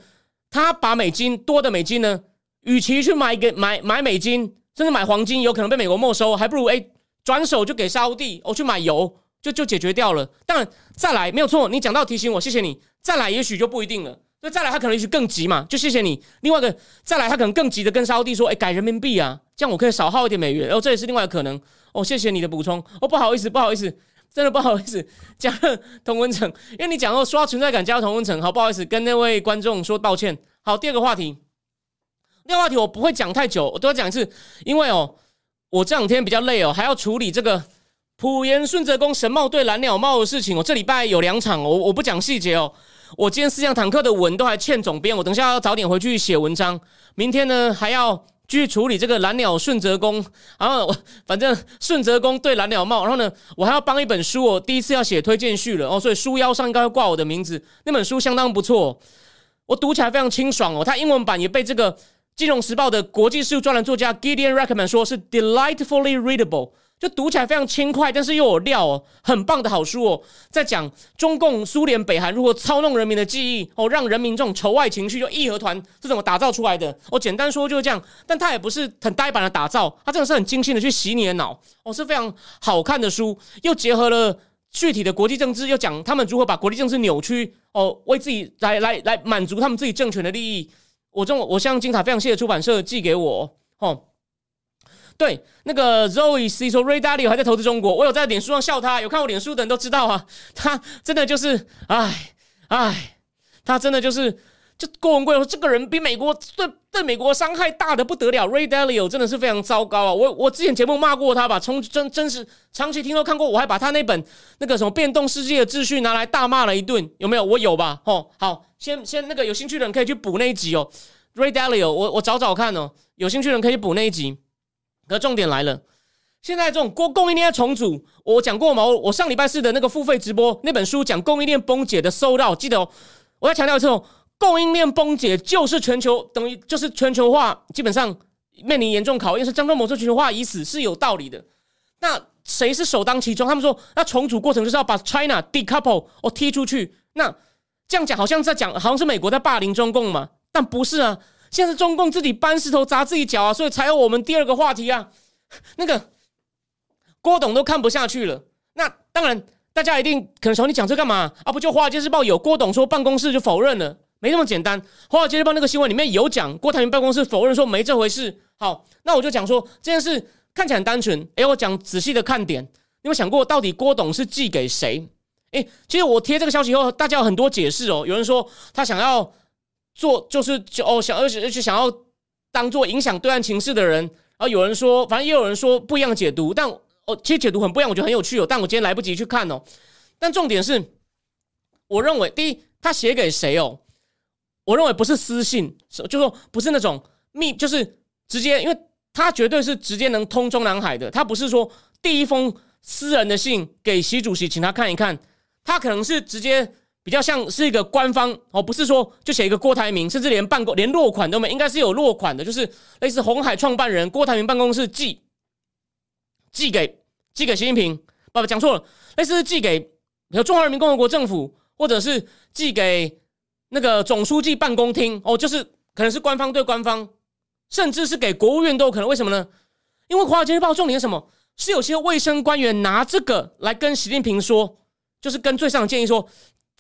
他把美金多的美金呢，与其去买给买买美金，甚至买黄金，有可能被美国没收，还不如哎转手就给沙地，我去买油，就就解决掉了。但再来没有错，你讲到提醒我，谢谢你。再来也许就不一定了，所以再来他可能也许更急嘛，就谢谢你。另外一个再来他可能更急的跟沙地说，哎改人民币啊，这样我可以少耗一点美元，然后这也是另外一个可能。哦，谢谢你的补充。哦，不好意思，不好意思。真的不好意思，加了同温层，因为你讲到刷存在感加同温层，好不好意思，跟那位观众说道歉。好，第二个话题，第二个话题我不会讲太久，我都要讲一次，因为哦，我这两天比较累哦，还要处理这个普延顺泽宫神茂对蓝鸟帽的事情。我这礼拜有两场，我我不讲细节哦。我今天四辆坦克的文都还欠总编，我等下要早点回去写文章。明天呢还要。继续处理这个蓝鸟顺泽宫，然后我反正顺泽宫对蓝鸟帽，然后呢，我还要帮一本书，我第一次要写推荐序了哦，所以书腰上应该会挂我的名字。那本书相当不错，我读起来非常清爽哦。它英文版也被这个《金融时报》的国际事务专栏作家 Gideon Reckman 说是 delightfully readable。就读起来非常轻快，但是又有料哦，很棒的好书哦，在讲中共、苏联、北韩如何操弄人民的记忆哦，让人民这种仇外情绪就义和团是怎么打造出来的？哦，简单说就是这样，但它也不是很呆板的打造，它真的是很精心的去洗你的脑哦，是非常好看的书，又结合了具体的国际政治，又讲他们如何把国际政治扭曲哦，为自己来来来满足他们自己政权的利益。我这种我向精彩非常谢谢出版社寄给我哦。对，那个 Zoe C 说 Ray Dalio 还在投资中国，我有在脸书上笑他，有看我脸书的人都知道啊，他真的就是，唉唉，他真的就是，就郭文贵说这个人比美国对对美国伤害大的不得了，Ray Dalio 真的是非常糟糕啊，我我之前节目骂过他吧，从真真是长期听都看过，我还把他那本那个什么变动世界的秩序拿来大骂了一顿，有没有？我有吧？哦，好，先先那个有兴趣的人可以去补那一集哦，Ray Dalio，我我找找看哦，有兴趣的人可以补那一集。可重点来了，现在这种供供应链重组，我讲过吗？我上礼拜四的那个付费直播那本书讲供应链崩解的收到，记得哦。我要强调一次哦，供应链崩解就是全球等于就是全球化，基本上面临严重考验。是张忠谋说全球化已死是有道理的。那谁是首当其冲？他们说那重组过程就是要把 China decouple 哦踢出去。那这样讲好像在讲好像是美国在霸凌中共嘛？但不是啊。现在中共自己搬石头砸自己脚啊，所以才有我们第二个话题啊。那个郭董都看不下去了。那当然，大家一定可能说你讲这干嘛啊？不就《华尔街日报》有郭董说办公室就否认了，没那么简单。《华尔街日报》那个新闻里面有讲郭台铭办公室否认说没这回事。好，那我就讲说这件事看起来很单纯。哎，我讲仔细的看点，你有想过到底郭董是寄给谁？哎，其实我贴这个消息以后，大家有很多解释哦。有人说他想要做，就是就哦想而且而且想要当做影响对岸情势的人。然后有人说，反正也有人说不一样的解读，但。哦，其实解读很不一样，我觉得很有趣哦。但我今天来不及去看哦。但重点是，我认为第一，他写给谁哦？我认为不是私信，就说不是那种密，就是直接，因为他绝对是直接能通中南海的。他不是说第一封私人的信给习主席，请他看一看。他可能是直接比较像是一个官方哦，不是说就写一个郭台铭，甚至连办公连落款都没，应该是有落款的，就是类似红海创办人郭台铭办公室寄。寄给寄给习近平，爸爸讲错了，类似寄给比如中华人民共和国政府，或者是寄给那个总书记办公厅哦，就是可能是官方对官方，甚至是给国务院都有可能。为什么呢？因为《华尔街日报》重点是什么？是有些卫生官员拿这个来跟习近平说，就是跟最上建议说，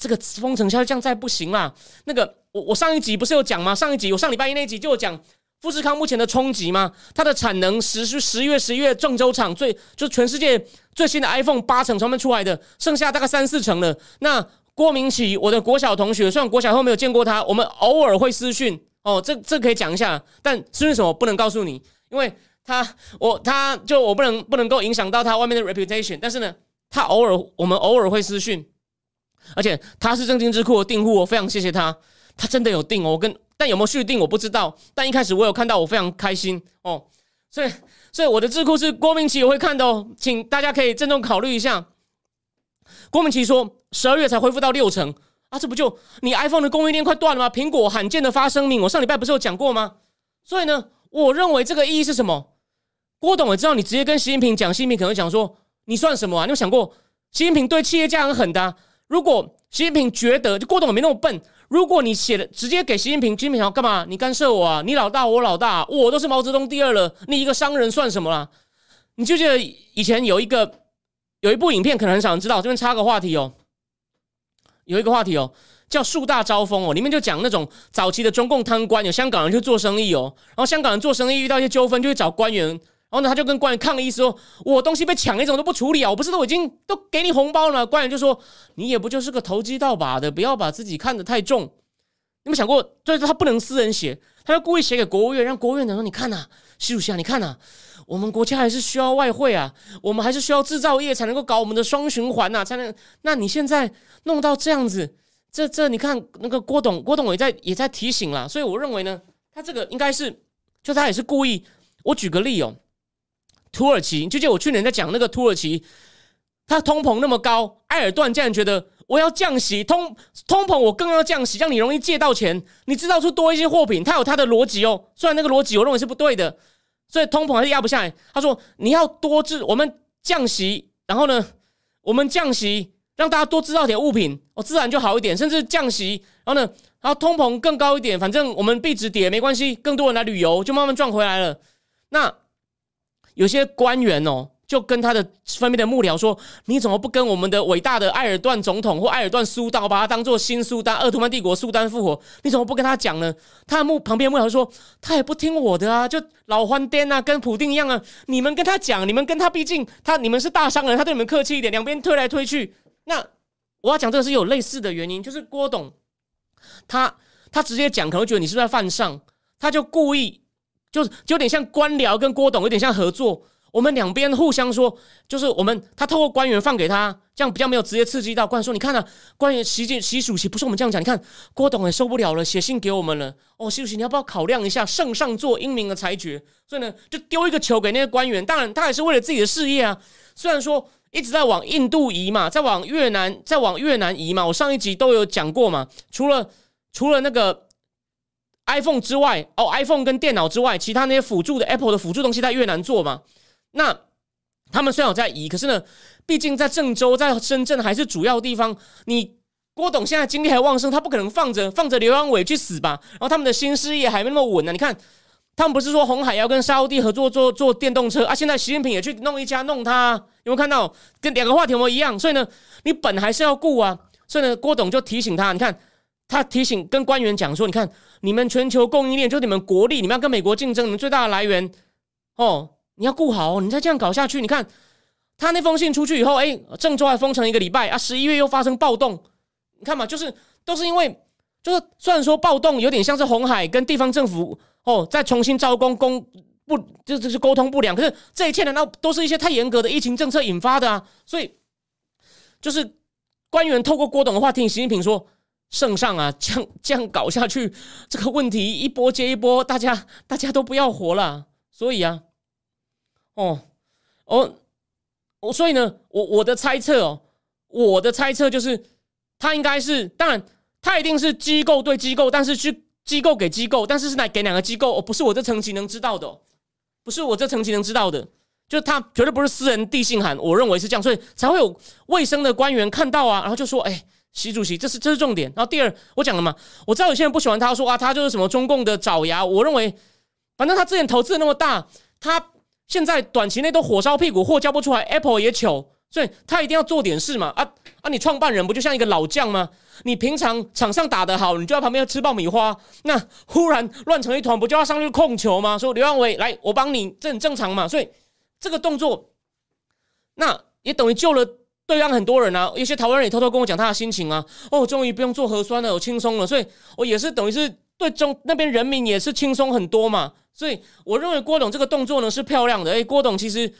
这个封城下去这样再不行啦。那个我我上一集不是有讲吗？上一集我上礼拜一那一集就有讲。富士康目前的冲击吗？它的产能十十十月十一月郑州厂最就是全世界最新的 iPhone 八成从那出来的，剩下大概三四成了。那郭明奇，我的国小同学，虽然国小后没有见过他，我们偶尔会私讯哦，这这可以讲一下。但私讯什么不能告诉你，因为他我他就我不能不能够影响到他外面的 reputation。但是呢，他偶尔我们偶尔会私讯，而且他是正金智库的订户，我非常谢谢他，他真的有订哦，我跟。但有没有续订我不知道，但一开始我有看到，我非常开心哦。所以，所以我的智库是郭明奇也会看的哦，请大家可以郑重考虑一下。郭明奇说，十二月才恢复到六成啊，这不就你 iPhone 的供应链快断了吗？苹果罕见的发声明，我上礼拜不是有讲过吗？所以呢，我认为这个意义是什么？郭董也知道，你直接跟习近平讲，习近平可能讲说，你算什么啊？你有想过，习近平对企业家很狠的。如果习近平觉得，就郭董没那么笨。如果你写的直接给习近平，习近平想要干嘛？你干涉我啊？你老大，我老大，我都是毛泽东第二了，你一个商人算什么啦？你就记得以前有一个有一部影片，可能很少人知道。这边插个话题哦，有一个话题哦，叫《树大招风》哦，里面就讲那种早期的中共贪官，有香港人去做生意哦，然后香港人做生意遇到一些纠纷，就会找官员。然后呢，他就跟官员抗议说：“我东西被抢，你怎么都不处理啊？我不是都已经都给你红包了吗？”官员就说：“你也不就是个投机倒把的，不要把自己看得太重。”你有想过，就是他不能私人写，他要故意写给国务院，让国务院讲说：“你看呐，习主席啊，你看呐，我们国家还是需要外汇啊，我们还是需要制造业才能够搞我们的双循环呐，才能……那你现在弄到这样子，这这你看那个郭董，郭董也在也在提醒了，所以我认为呢，他这个应该是，就他也是故意。我举个例哦。土耳其，就记得我去年在讲那个土耳其，它通膨那么高，埃尔段竟然觉得我要降息，通通膨我更要降息，让你容易借到钱，你制造出多一些货品，他有他的逻辑哦。虽然那个逻辑我认为是不对的，所以通膨还是压不下来。他说你要多制，我们降息，然后呢，我们降息让大家多制造点物品，哦，自然就好一点，甚至降息，然后呢，然后通膨更高一点，反正我们币值跌没关系，更多人来旅游就慢慢赚回来了。那。有些官员哦，就跟他的分别的幕僚说：“你怎么不跟我们的伟大的埃尔段总统或埃尔段苏丹，把他当做新苏丹、鄂图曼帝国苏丹复活？你怎么不跟他讲呢？”他的幕旁边幕僚说：“他也不听我的啊，就老欢颠啊，跟普丁一样啊。你们跟他讲，你们跟他，毕竟他你们是大商人，他对你们客气一点，两边推来推去。那我要讲这个是有类似的原因，就是郭董他他直接讲，可能觉得你是不是在犯上，他就故意。”就就有点像官僚跟郭董有点像合作，我们两边互相说，就是我们他透过官员放给他，这样比较没有直接刺激到官说，你看啊，官员习近习主席不是我们这样讲，你看郭董也受不了了，写信给我们了。哦，习主席你要不要考量一下圣上做英明的裁决？所以呢，就丢一个球给那些官员，当然他也是为了自己的事业啊。虽然说一直在往印度移嘛，在往越南，在往越南移嘛，我上一集都有讲过嘛，除了除了那个。iPhone 之外，哦，iPhone 跟电脑之外，其他那些辅助的 Apple 的辅助东西在越南做嘛？那他们虽然有在移，可是呢，毕竟在郑州、在深圳还是主要地方。你郭董现在精力还旺盛，他不可能放着放着刘阳伟去死吧？然后他们的新事业还没那么稳呢。你看，他们不是说红海要跟沙地合作做做电动车啊？现在习近平也去弄一家弄他，有没有看到？跟两个话题有一样？所以呢，你本还是要顾啊。所以呢，郭董就提醒他，你看他提醒跟官员讲说，你看你们全球供应链就你们国力，你们要跟美国竞争，你们最大的来源哦，你要顾好。你再这样搞下去，你看他那封信出去以后，哎，郑州还封城一个礼拜啊，十一月又发生暴动，你看嘛，就是都是因为，就是虽然说暴动有点像是红海跟地方政府。哦，再重新招工，工不就这是沟通不良？可是这一切难道都是一些太严格的疫情政策引发的啊？所以就是官员透过郭董的话听习近平说，圣上啊，这样这样搞下去，这个问题一波接一波，大家大家都不要活了。所以啊，哦哦，我所以呢，我我的猜测哦，我的猜测就是，他应该是，当然他一定是机构对机构，但是去。机构给机构，但是是来给两个机构，哦，不是我这层级能知道的，不是我这层级能知道的，就他绝对不是私人递信函，我认为是这样，所以才会有卫生的官员看到啊，然后就说：“哎，习主席，这是这是重点。”然后第二，我讲了嘛，我知道有些人不喜欢他，说啊，他就是什么中共的爪牙。我认为，反正他之前投资那么大，他现在短期内都火烧屁股，货交不出来，Apple 也糗，所以他一定要做点事嘛。啊啊，你创办人不就像一个老将吗？你平常场上打得好，你就在旁边吃爆米花。那忽然乱成一团，不就要上去控球吗？说刘扬伟来，我帮你，这很正常嘛。所以这个动作，那也等于救了对岸很多人啊。一些台湾人也偷偷跟我讲他的心情啊。哦，终于不用做核酸了，我轻松了。所以我也是等于是对中那边人民也是轻松很多嘛。所以我认为郭董这个动作呢是漂亮的。哎，郭董其实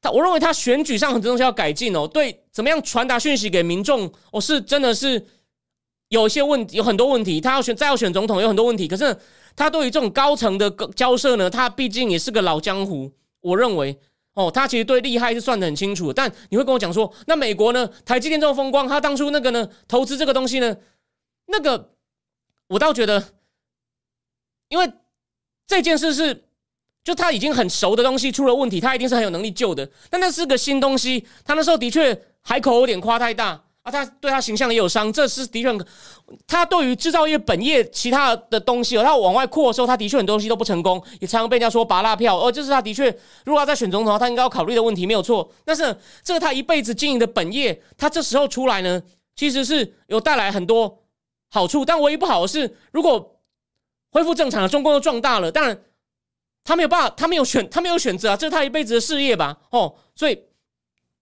他，我认为他选举上很多东西要改进哦。对，怎么样传达讯息给民众，我是真的是。有一些问题，有很多问题，他要选再要选总统，有很多问题。可是他对于这种高层的交涉呢，他毕竟也是个老江湖。我认为，哦，他其实对利害是算得很清楚。但你会跟我讲说，那美国呢？台积电这么风光，他当初那个呢，投资这个东西呢，那个我倒觉得，因为这件事是就他已经很熟的东西出了问题，他一定是很有能力救的。但那是个新东西，他那时候的确海口有点夸太大。啊，他对他形象也有伤，这是的确。他对于制造业本业其他的东西，他往外扩的时候，他的确很多东西都不成功，也常常被人家说拔蜡票。哦，这是他的确，如果要再选总统，他应该要考虑的问题没有错。但是这个他一辈子经营的本业，他这时候出来呢，其实是有带来很多好处。但唯一不好的是，如果恢复正常了，中共又壮大了，当然他没有办法，他没有选，他没有选择啊，这是他一辈子的事业吧？哦，所以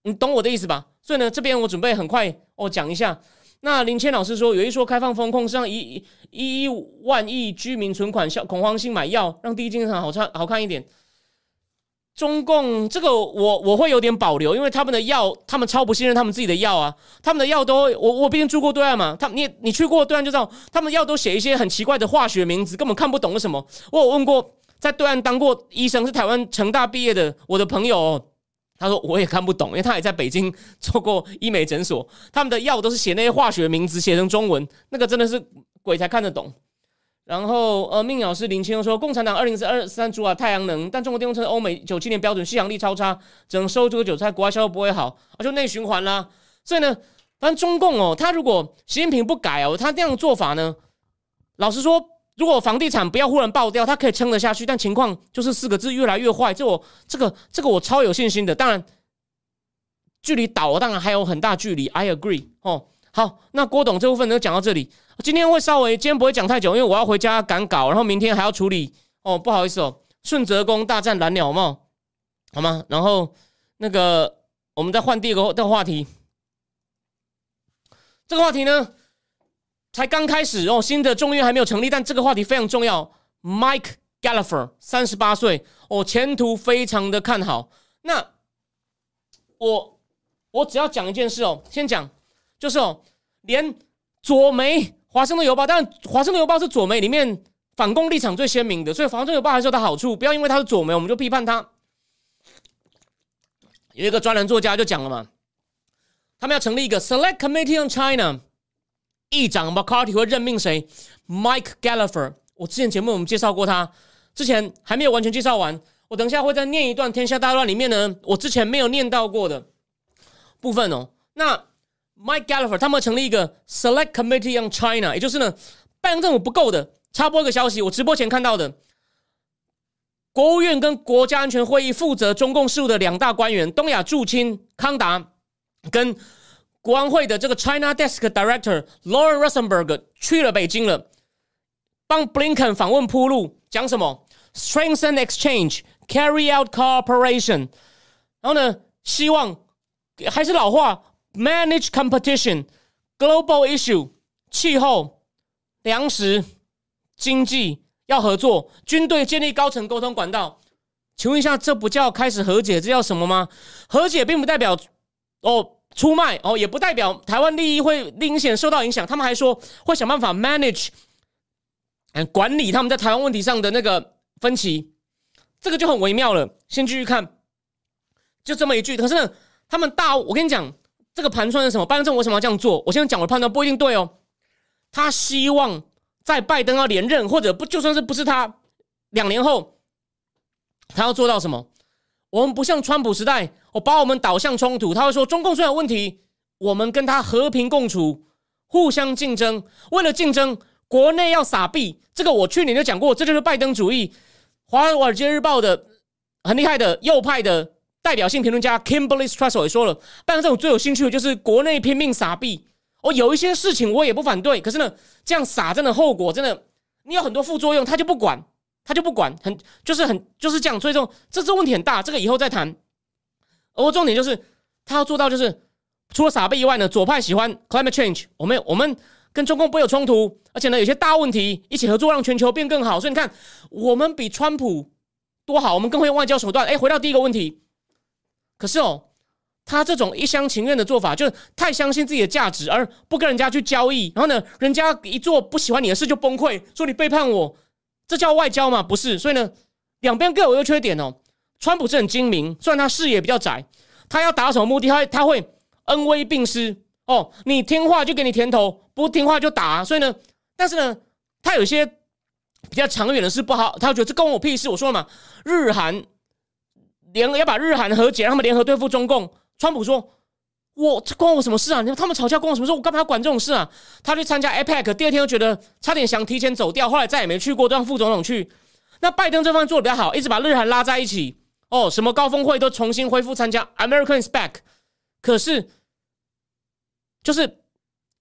你懂我的意思吧？所以呢，这边我准备很快哦讲一下。那林谦老师说，有一说开放风控是让一一万亿居民存款消恐慌性买药，让第一金场好看好看一点。中共这个我我会有点保留，因为他们的药，他们超不信任他们自己的药啊。他们的药都我我毕竟住过对岸嘛，他你你去过对岸就知道，他们药都写一些很奇怪的化学名字，根本看不懂是什么。我有问过在对岸当过医生，是台湾成大毕业的我的朋友。他说：“我也看不懂，因为他也在北京做过医美诊所，他们的药都是写那些化学名字，写成中文，那个真的是鬼才看得懂。”然后，呃，命老师林清说：“共产党二零二三主啊太阳能，但中国电动车欧美九七年标准续航力超差，只能收这个韭菜，国外销售不会好，啊，就内循环啦。所以呢，反正中共哦，他如果习近平不改哦，他这样做法呢，老实说。”如果房地产不要忽然爆掉，它可以撑得下去，但情况就是四个字：越来越坏。这我这个这个我超有信心的。当然，距离倒当然还有很大距离。I agree。哦，好，那郭董这部分就讲到这里。今天会稍微今天不会讲太久，因为我要回家赶稿，然后明天还要处理。哦，不好意思哦，顺泽宫大战蓝鸟帽，好吗？然后那个我们再换第二个的话题。这个话题呢？才刚开始哦，新的众议院还没有成立，但这个话题非常重要。Mike Gallagher 三十八岁哦，前途非常的看好。那我我只要讲一件事哦，先讲就是哦，连左媒《华盛顿邮报》，但《华盛顿邮报》是左媒里面反共立场最鲜明的，所以《华盛顿邮报》还是有它好处。不要因为它是左媒，我们就批判它。有一个专栏作家就讲了嘛，他们要成立一个 Select Committee on China。议长 McCarthy 会任命谁？Mike Gallagher。我之前节目我们介绍过他，之前还没有完全介绍完。我等一下会再念一段《天下大乱》里面呢，我之前没有念到过的部分哦。那 Mike Gallagher 他们成立一个 Select Committee on China，也就是呢，拜登政府不够的。插播一个消息，我直播前看到的，国务院跟国家安全会议负责中共事务的两大官员，东亚驻青康达跟国安会的这个 China Desk Director Lauren Rosenberg 去了北京了，帮 Blinken 访问铺路，讲什么？Strengthen exchange, carry out cooperation。然后呢，希望还是老话，manage competition, global issue，气候、粮食、经济。要合作，军队建立高层沟通管道。请问一下，这不叫开始和解，这叫什么吗？和解并不代表哦出卖哦，也不代表台湾利益会明显受到影响。他们还说会想办法 manage，管理他们在台湾问题上的那个分歧。这个就很微妙了。先继续看，就这么一句。可是呢，他们大，我跟你讲，这个盘算是什么？拜登政府为什么要这样做？我现在讲我的判断不一定对哦。他希望。在拜登要连任，或者不就算是不是他，两年后他要做到什么？我们不像川普时代，我把我们导向冲突。他会说，中共虽然有问题，我们跟他和平共处，互相竞争。为了竞争，国内要撒币。这个我去年就讲过，这就是拜登主义。《华尔街日报》的很厉害的右派的代表性评论家 Kimberly Strassel 也说了，拜登政府最有兴趣的就是国内拼命撒币。哦，有一些事情我也不反对，可是呢，这样撒真的后果真的，你有很多副作用，他就不管，他就不管，很就是很就是这样，所以说这这问题很大，这个以后再谈。而重点就是他要做到，就是除了傻逼以外呢，左派喜欢 climate change，我们我们跟中共不会有冲突，而且呢，有些大问题一起合作，让全球变更好。所以你看，我们比川普多好，我们更会用外交手段。哎，回到第一个问题，可是哦。他这种一厢情愿的做法，就是太相信自己的价值，而不跟人家去交易。然后呢，人家一做不喜欢你的事就崩溃，说你背叛我，这叫外交吗？不是。所以呢，两边各有优缺点哦。川普是很精明，虽然他视野比较窄，他要达到什么目的，他他会恩威并施哦。你听话就给你甜头，不听话就打。所以呢，但是呢，他有些比较长远的事不好，他觉得这关我屁事。我说嘛，日韩联要把日韩和解，他们联合对付中共。川普说：“我这关我什么事啊？你他们吵架关我什么事？我干嘛要管这种事啊？”他去参加 APEC，第二天又觉得差点想提前走掉，后来再也没去过，都让副总统去。那拜登这方做的比较好，一直把日韩拉在一起。哦，什么高峰会都重新恢复参加，Americans back。可是就是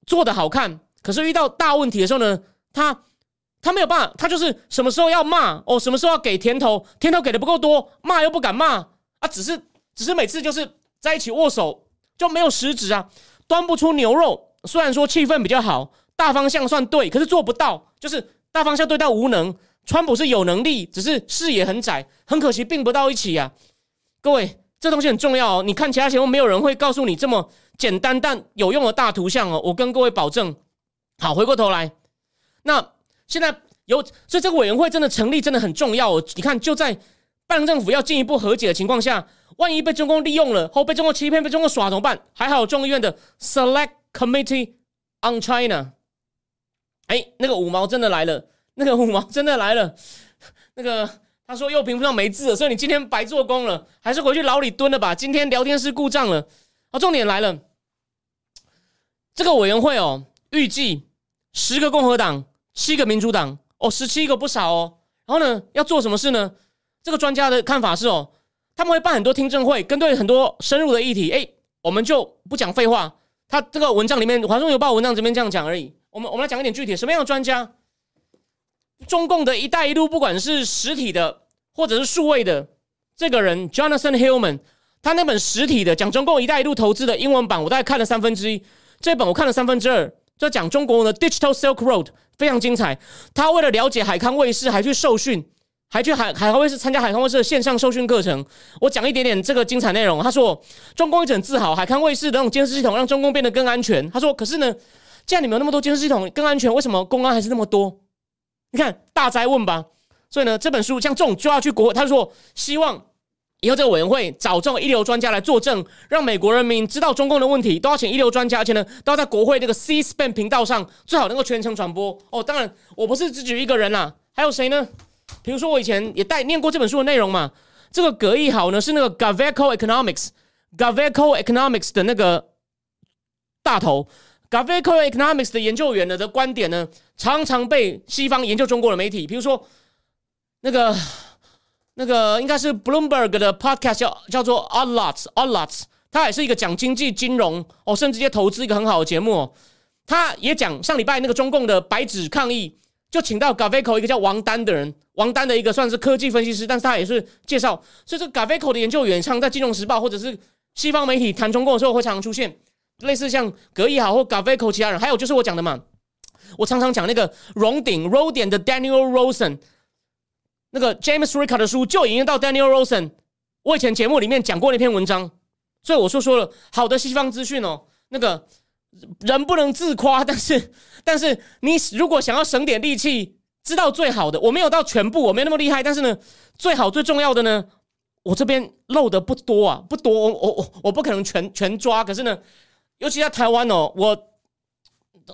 做的好看，可是遇到大问题的时候呢，他他没有办法，他就是什么时候要骂哦，什么时候要给甜头，甜头给的不够多，骂又不敢骂啊，只是只是每次就是。在一起握手就没有实质啊，端不出牛肉。虽然说气氛比较好，大方向算对，可是做不到，就是大方向对到无能。川普是有能力，只是视野很窄，很可惜并不到一起呀。各位，这东西很重要哦。你看其他节目，没有人会告诉你这么简单但有用的大图像哦。我跟各位保证。好，回过头来，那现在有，所以这个委员会真的成立真的很重要哦。你看，就在拜登政府要进一步和解的情况下。万一被中共利用了，或被中国欺骗、被中国耍怎么办？还好众议院的 Select Committee on China，哎，那个五毛真的来了，那个五毛真的来了。那个他说又屏幕上没字了，所以你今天白做工了，还是回去牢里蹲了吧？今天聊天室故障了。好，重点来了，这个委员会哦，预计十个共和党，七个民主党，哦，十七个不少哦。然后呢，要做什么事呢？这个专家的看法是哦。他们会办很多听证会，跟对很多深入的议题。哎，我们就不讲废话。他这个文章里面，《华盛顿邮报》文章这边这样讲而已。我们我们来讲一点具体，什么样的专家？中共的一带一路，不管是实体的或者是数位的，这个人 Jonathan Hillman，他那本实体的讲中共一带一路投资的英文版，我大概看了三分之一。这本我看了三分之二，就讲中国的 Digital Silk Road，非常精彩。他为了了解海康卫视，还去受训。还去海海康卫视参加海康卫视的线上受训课程，我讲一点点这个精彩内容。他说，中共一直很自豪海康卫视的那种监视系统让中共变得更安全。他说，可是呢，既然你们有那么多监视系统更安全，为什么公安还是那么多？你看大灾问吧。所以呢，这本书像这种就要去国，他说希望以后这个委员会找这种一流专家来作证，让美国人民知道中共的问题，都要请一流专家，而且呢，都要在国会这个 C-SPAN 频道上最好能够全程传播。哦，当然我不是只举一个人啦，还有谁呢？比如说，我以前也带念过这本书的内容嘛。这个葛义好呢，是那个 Gaveco Economics，Gaveco Economics 的那个大头。Gaveco Economics 的研究员呢的观点呢，常常被西方研究中国的媒体，比如说那个那个应该是 Bloomberg 的 podcast 叫叫做 Odd Lots Odd Lots，它也是一个讲经济金融哦，甚至一些投资一个很好的节目。他也讲上礼拜那个中共的白纸抗议，就请到 Gaveco 一个叫王丹的人，王丹的一个算是科技分析师，但是他也是介绍，所以这 Gaveco 的研究员常在金融时报或者是西方媒体谈中共的时候会常常出现，类似像格义豪或 Gaveco 其他人，还有就是我讲的嘛，我常常讲那个荣鼎 r o d i a n 的 Daniel Rosen，那个 James Ricard 的书就引用到 Daniel Rosen，我以前节目里面讲过那篇文章，所以我说说了好的西方资讯哦，那个。人不能自夸，但是，但是你如果想要省点力气，知道最好的，我没有到全部，我没那么厉害，但是呢，最好最重要的呢，我这边漏的不多啊，不多，我我我我不可能全全抓，可是呢，尤其在台湾哦，我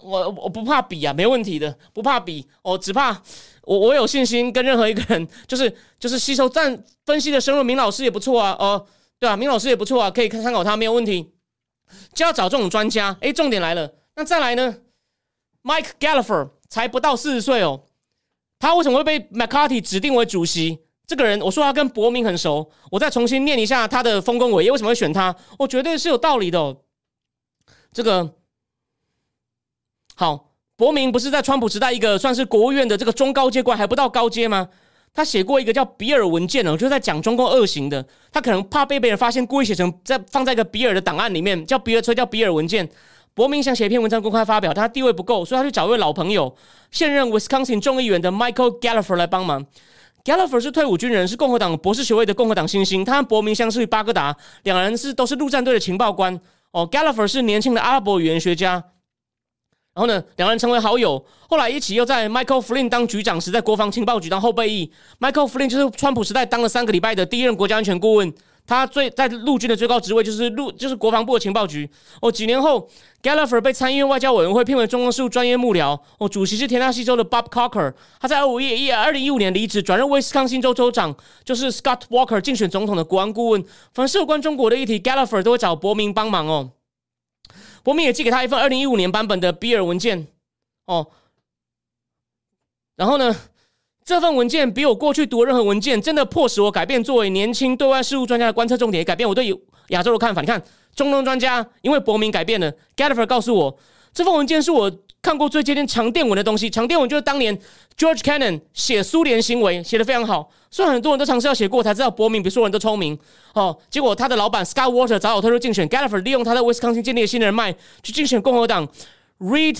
我我不怕比啊，没问题的，不怕比，我只怕我我有信心跟任何一个人，就是就是吸收，但分析的深入，明老师也不错啊，哦，对啊，明老师也不错啊，可以参考他，没有问题。就要找这种专家，哎，重点来了。那再来呢？Mike Gallifer 才不到四十岁哦，他为什么会被 McCarthy 指定为主席？这个人，我说他跟伯明很熟，我再重新念一下他的丰功伟业，为什么会选他？我绝对是有道理的。哦。这个好，伯明不是在川普时代一个算是国务院的这个中高阶官，还不到高阶吗？他写过一个叫比尔文件哦，就是在讲中共恶行的。他可能怕被别人发现，故意写成在放在一个比尔的档案里面，叫比尔车，叫比尔文件。伯明想写一篇文章公开发表，他地位不够，所以他去找一位老朋友，现任 Wisconsin 众议员的 Michael Gallagher 来帮忙。Gallagher 是退伍军人，是共和党博士学位的共和党新星。他和伯明相识于巴格达，两人是都是陆战队的情报官。哦，Gallagher 是年轻的阿拉伯语言学家。然后呢，两人成为好友，后来一起又在 Michael Flynn 当局长时，在国防情报局当后备役。Michael Flynn 就是川普时代当了三个礼拜的第一任国家安全顾问，他最在陆军的最高职位就是陆就是国防部的情报局。哦，几年后，Gallagher 被参议院外交委员会聘为中共事务专业幕僚。哦，主席是田纳西州的 Bob Coker，他在二五一二零一五年离职，转任威斯康星州州长，就是 Scott Walker 竞选总统的国安顾问。凡是有关中国的议题，Gallagher 都会找伯明帮忙哦。伯明也寄给他一份二零一五年版本的比尔文件，哦，然后呢，这份文件比我过去读任何文件真的迫使我改变作为年轻对外事务专家的观测重点，改变我对亚洲的看法。你看，中东专家因为伯明改变了 g a l l a g h e r 告诉我，这份文件是我。看过最接近长电文的东西，长电文就是当年 George Cannon 写苏联行为写的非常好，虽然很多人都尝试要写过，才知道伯明比所有人都聪明哦。结果他的老板 Scott Water 早早退出竞选，Gallagher 利用他在威斯康星建立的新人脉去竞选共和党，Read。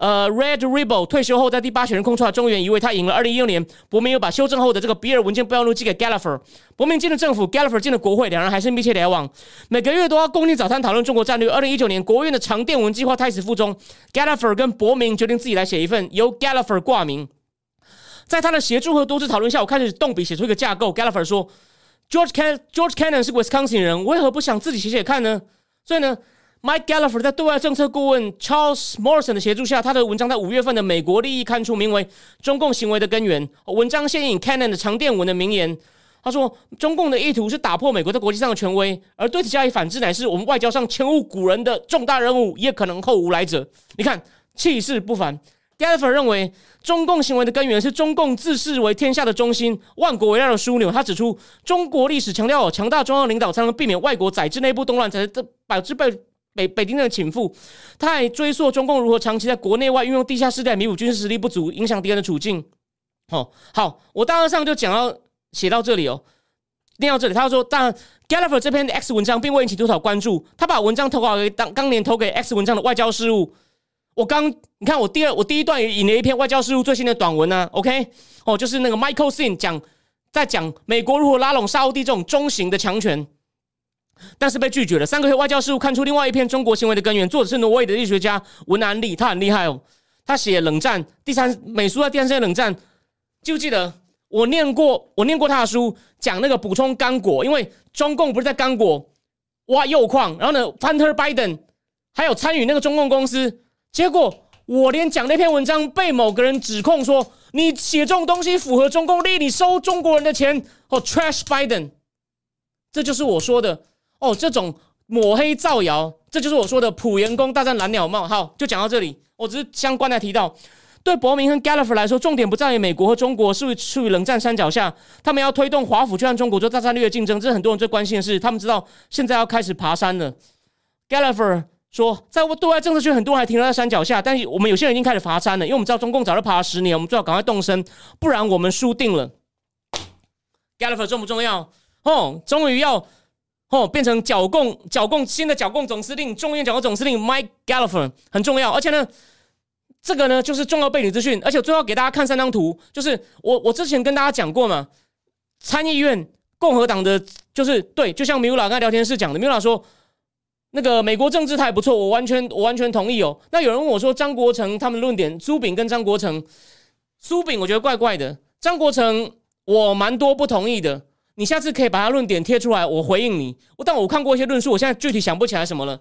呃，Red Rebel 退休后在第八选人空出来，中原一位，他赢了。二零一六年，伯明又把修正后的这个比尔文件备忘录寄给 Gallagher。伯明进了政府，Gallagher 进了国会，两人还是密切来往，每个月都要共进早餐讨论中国战略。二零一九年，国务院的长电文计划胎死腹中，Gallagher 跟伯明决定自己来写一份，由 Gallagher 挂名。在他的协助和多次讨论下，我开始动笔写出一个架构。Gallagher 说：“George Can George Cannon 是 Wisconsin 人，为何不想自己写写看呢？”所以呢。Mike Gallagher 在对外政策顾问 Charles Morrison 的协助下，他的文章在五月份的《美国利益》刊出，名为《中共行为的根源》。文章先引 Cannon 的长电文的名言，他说：“中共的意图是打破美国在国际上的权威，而对此加以反制，乃是我们外交上前无古人的重大任务，也可能后无来者。”你看，气势不凡。Gallagher 认为，中共行为的根源是中共自视为天下的中心、万国围绕的枢纽。他指出，中国历史强调强大中央领导才能避免外国宰制内部动乱，才是这百之被。北北京的倾覆，他还追溯中共如何长期在国内外运用地下势力弥补军事实力不足，影响敌人的处境。哦，好，我大二上就讲到写到这里哦，念到这里，他说，但 Gallagher 这篇 X 文章并未引起多少关注，他把文章投稿给当当年投给 X 文章的外交事务。我刚你看，我第二我第一段也引了一篇外交事务最新的短文呢。OK，哦，就是那个 Michael Sin 讲在讲美国如何拉拢沙地这种中型的强权。但是被拒绝了。三个月外交事务看出另外一篇中国行为的根源，作者是挪威的历史学家文安利，他很厉害哦。他写冷战第三美苏在第三次冷战，记不记得我念过？我念过他的书，讲那个补充刚果，因为中共不是在刚果挖铀矿，然后呢，Hunter Biden 还有参与那个中共公司，结果我连讲那篇文章被某个人指控说你写这种东西符合中共利益，你收中国人的钱哦，Trash Biden，这就是我说的。哦，这种抹黑造谣，这就是我说的普员工大战蓝鸟帽。好，就讲到这里。我只是相关的提到，对伯明和 Gallagher 来说，重点不在于美国和中国是不是处于冷战山脚下，他们要推动华府去和中国做大战略竞争，这是很多人最关心的事。他们知道现在要开始爬山了。Gallagher 说，在对外政策圈，很多人还停留在山脚下，但是我们有些人已经开始爬山了，因为我们知道中共早就爬了十年，我们最好赶快动身，不然我们输定了。Gallagher 重不重要？哦，终于要。哦，变成剿共剿共新的剿共总司令，中央剿共总司令 Mike Gallifer 很重要，而且呢，这个呢就是重要背景资讯，而且最后给大家看三张图，就是我我之前跟大家讲过嘛，参议院共和党的就是对，就像米拉刚才聊天室讲的，米拉说那个美国政治态不错，我完全我完全同意哦。那有人问我说张国成他们论点，苏炳跟张国成，苏炳我觉得怪怪的，张国成我蛮多不同意的。你下次可以把他论点贴出来，我回应你。我但我看过一些论述，我现在具体想不起来什么了。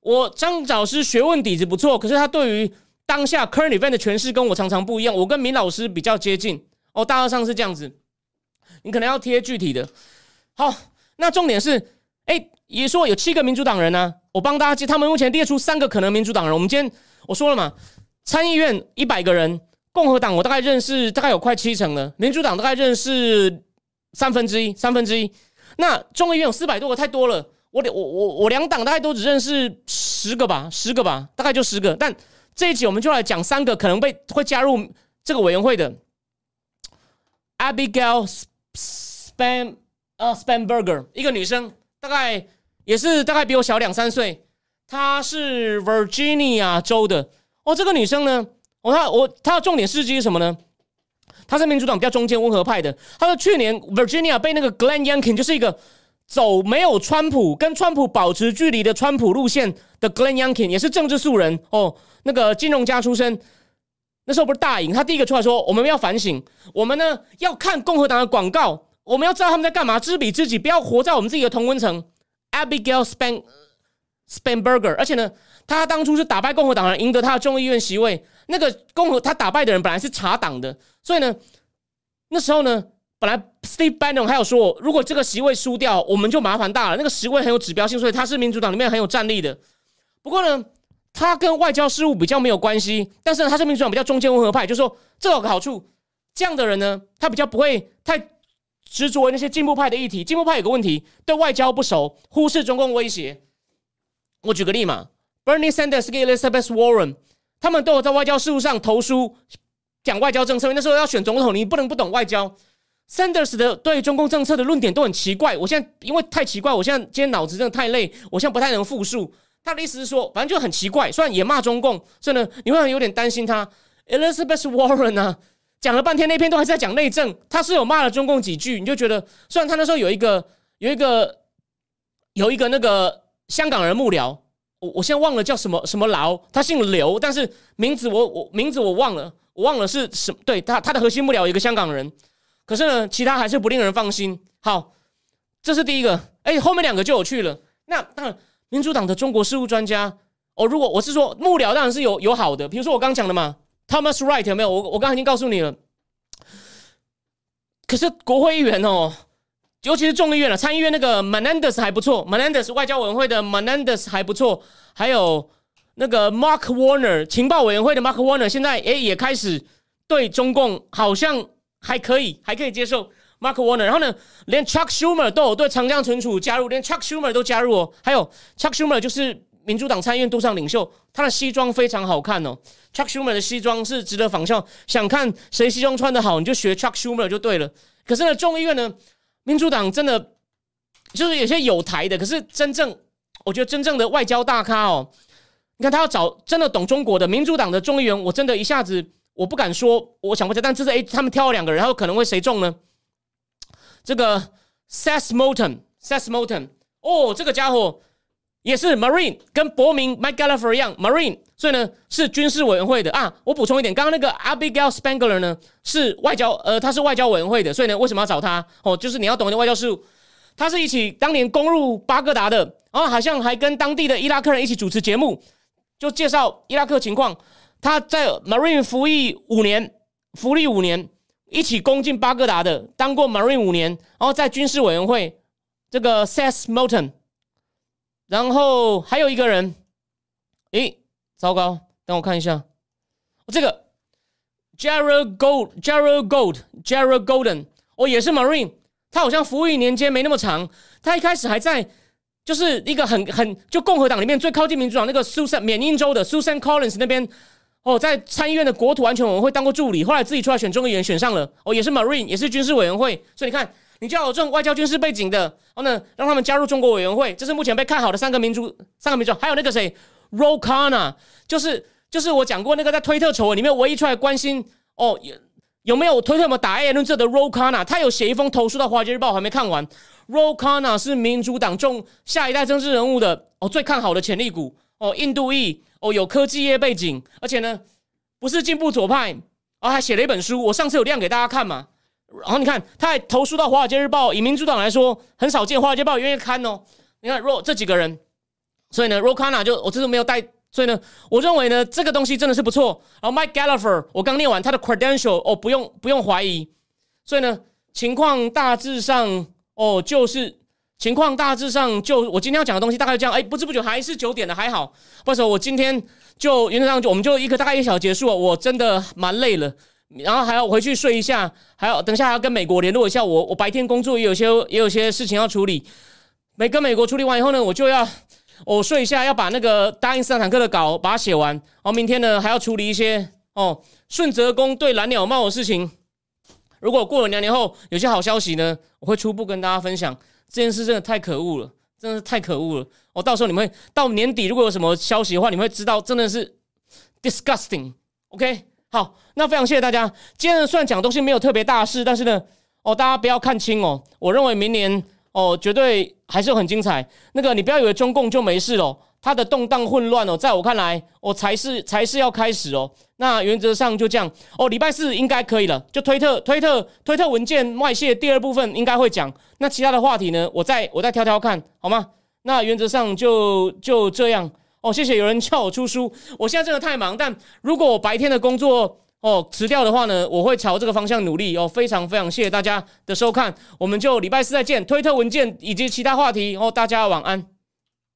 我张老师学问底子不错，可是他对于当下 current event 的诠释跟我常常不一样。我跟明老师比较接近哦，大致上是这样子。你可能要贴具体的。好，那重点是，哎，也说有七个民主党人呢。我帮大家记，他们目前列出三个可能民主党人。我们今天我说了嘛，参议院一百个人，共和党我大概认识大概有快七成了，民主党大概认识。三分之一，三分之一。那众议院有四百多个，太多了。我我我我两党大概都只认识十个吧，十个吧，大概就十个。但这一集我们就来讲三个可能被会加入这个委员会的：Abigail Span 呃 Spanberger，一个女生，大概也是大概比我小两三岁。她是 Virginia 州的。哦，这个女生呢，我她我她的重点事迹是什么呢？他是民主党比较中间温和派的。他说去年 Virginia 被那个 Glenn Youngkin，就是一个走没有川普跟川普保持距离的川普路线的 Glenn Youngkin，也是政治素人哦，那个金融家出身。那时候不是大赢，他第一个出来说：“我们要反省，我们呢要看共和党的广告，我们要知道他们在干嘛，知彼知己，不要活在我们自己的同温层。” Abigail Span Spanberger，而且呢，他当初是打败共和党人，赢得他的众议院席位。那个共和他打败的人本来是查党的，所以呢，那时候呢，本来 Steve Bannon 还有说，如果这个席位输掉，我们就麻烦大了。那个席位很有指标性，所以他是民主党里面很有战力的。不过呢，他跟外交事务比较没有关系，但是呢，他是民主党比较中间温和派，就是说这有个好处，这样的人呢，他比较不会太执着于那些进步派的议题。进步派有个问题，对外交不熟，忽视中共威胁。我举个例嘛，Bernie Sanders 跟 Elizabeth Warren。他们都有在外交事务上投书讲外交政策。那时候要选总统，你不能不懂外交。Sanders 的对中共政策的论点都很奇怪。我现在因为太奇怪，我现在今天脑子真的太累，我现在不太能复述。他的意思是说，反正就很奇怪。虽然也骂中共，真的你会有点担心他。Elizabeth Warren 啊，讲了半天那篇都还是在讲内政，他是有骂了中共几句，你就觉得虽然他那时候有一个有一个有一个那个香港人幕僚。我我现在忘了叫什么什么劳，他姓刘，但是名字我我名字我忘了，我忘了是什对他他的核心幕僚一个香港人，可是呢，其他还是不令人放心。好，这是第一个，哎，后面两个就有趣了。那当然，民主党的中国事务专家，哦，如果我是说幕僚，当然是有有好的，比如说我刚讲的嘛，Thomas Wright 有没有？我我刚才已经告诉你了。可是国会议员哦。尤其是众议院了，参议院那个 Menendez 还不错，Menendez 外交委员会的 Menendez 还不错，还有那个 Mark Warner 情报委员会的 Mark Warner 现在诶也开始对中共好像还可以，还可以接受 Mark Warner。然后呢，连 Chuck Schumer 都有对长江存储加入，连 Chuck Schumer 都加入哦。还有 Chuck Schumer 就是民主党参议院都上领袖，他的西装非常好看哦。Chuck Schumer 的西装是值得仿效，想看谁西装穿的好，你就学 Chuck Schumer 就对了。可是呢，众议院呢？民主党真的就是有些有台的，可是真正我觉得真正的外交大咖哦，你看他要找真的懂中国的民主党的众议员，我真的一下子我不敢说，我想不起来。但这是诶，他们挑了两个人，然后可能会谁中呢？这个 Seth Moton，Seth Moton，哦，这个家伙也是 Marine，跟伯明 Mike Gallagher 一样 Marine，所以呢是军事委员会的啊。我补充一点，刚刚那个 Abigail Spangler 呢是外交，呃，他是外交委员会的，所以呢为什么要找他？哦，就是你要懂一点外交事务。他是一起当年攻入巴格达的，然后好像还跟当地的伊拉克人一起主持节目，就介绍伊拉克情况。他在 Marine 服役五年，服役五年，一起攻进巴格达的，当过 Marine 五年，然后在军事委员会这个 Seth Moulton。然后还有一个人，诶，糟糕，等我看一下，哦这个。Jared Gold，Jared Gold，Jared Golden，哦，也是 Marine，他好像服役年间没那么长，他一开始还在就是一个很很就共和党里面最靠近民主党那个 Susan 缅因州的 Susan Collins 那边，哦，在参议院的国土安全委员会当过助理，后来自己出来选众议员选上了，哦，也是 Marine，也是军事委员会，所以你看，你就要有这种外交军事背景的，然后呢，让他们加入中国委员会，这是目前被看好的三个民主三个民主，还有那个谁？R o k a n a 就是。就是我讲过那个在推特丑闻里面唯一出来关心哦有有没有推特有没有打 A 论这的 r o k a n a 他有写一封投诉到华尔街日报，我还没看完。r o k a n a 是民主党中下一代政治人物的哦最看好的潜力股哦印度裔哦有科技业背景，而且呢不是进步左派哦还写了一本书，我上次有亮给大家看嘛。然后你看他还投诉到华尔街日报，以民主党来说很少见，华尔街日报愿意看哦。你看若这几个人，所以呢，Rocana 就我这次没有带。所以呢，我认为呢，这个东西真的是不错。然后 Mike Gallagher，我刚念完他的 credential，哦，不用不用怀疑。所以呢，情况大致上，哦，就是情况大致上就我今天要讲的东西大概就这样。哎，不知不觉还是九点了，还好。不是，我今天就原则上就我们就一个大概一小结束。我真的蛮累了，然后还要回去睡一下，还要等下还要跟美国联络一下。我我白天工作也有些也有些事情要处理。没跟美国处理完以后呢，我就要。我睡一下，要把那个答应斯坦克的稿把它写完。然后明天呢，还要处理一些哦，顺泽宫对蓝鸟帽的事情。如果过了两年后有些好消息呢，我会初步跟大家分享。这件事真的太可恶了，真的是太可恶了。我到时候你们会到年底，如果有什么消息的话，你们会知道，真的是 disgusting。OK，好，那非常谢谢大家。今天虽然讲东西没有特别大事，但是呢，哦，大家不要看轻哦。我认为明年。哦，绝对还是很精彩。那个，你不要以为中共就没事了，它的动荡混乱哦，在我看来，哦才是才是要开始哦。那原则上就这样哦，礼拜四应该可以了。就推特推特推特文件外泄第二部分应该会讲。那其他的话题呢，我再我再挑挑看好吗？那原则上就就这样哦。谢谢有人叫我出书，我现在真的太忙。但如果我白天的工作，哦，辞掉的话呢，我会朝这个方向努力哦。非常非常谢谢大家的收看，我们就礼拜四再见。推特文件以及其他话题哦，大家晚安。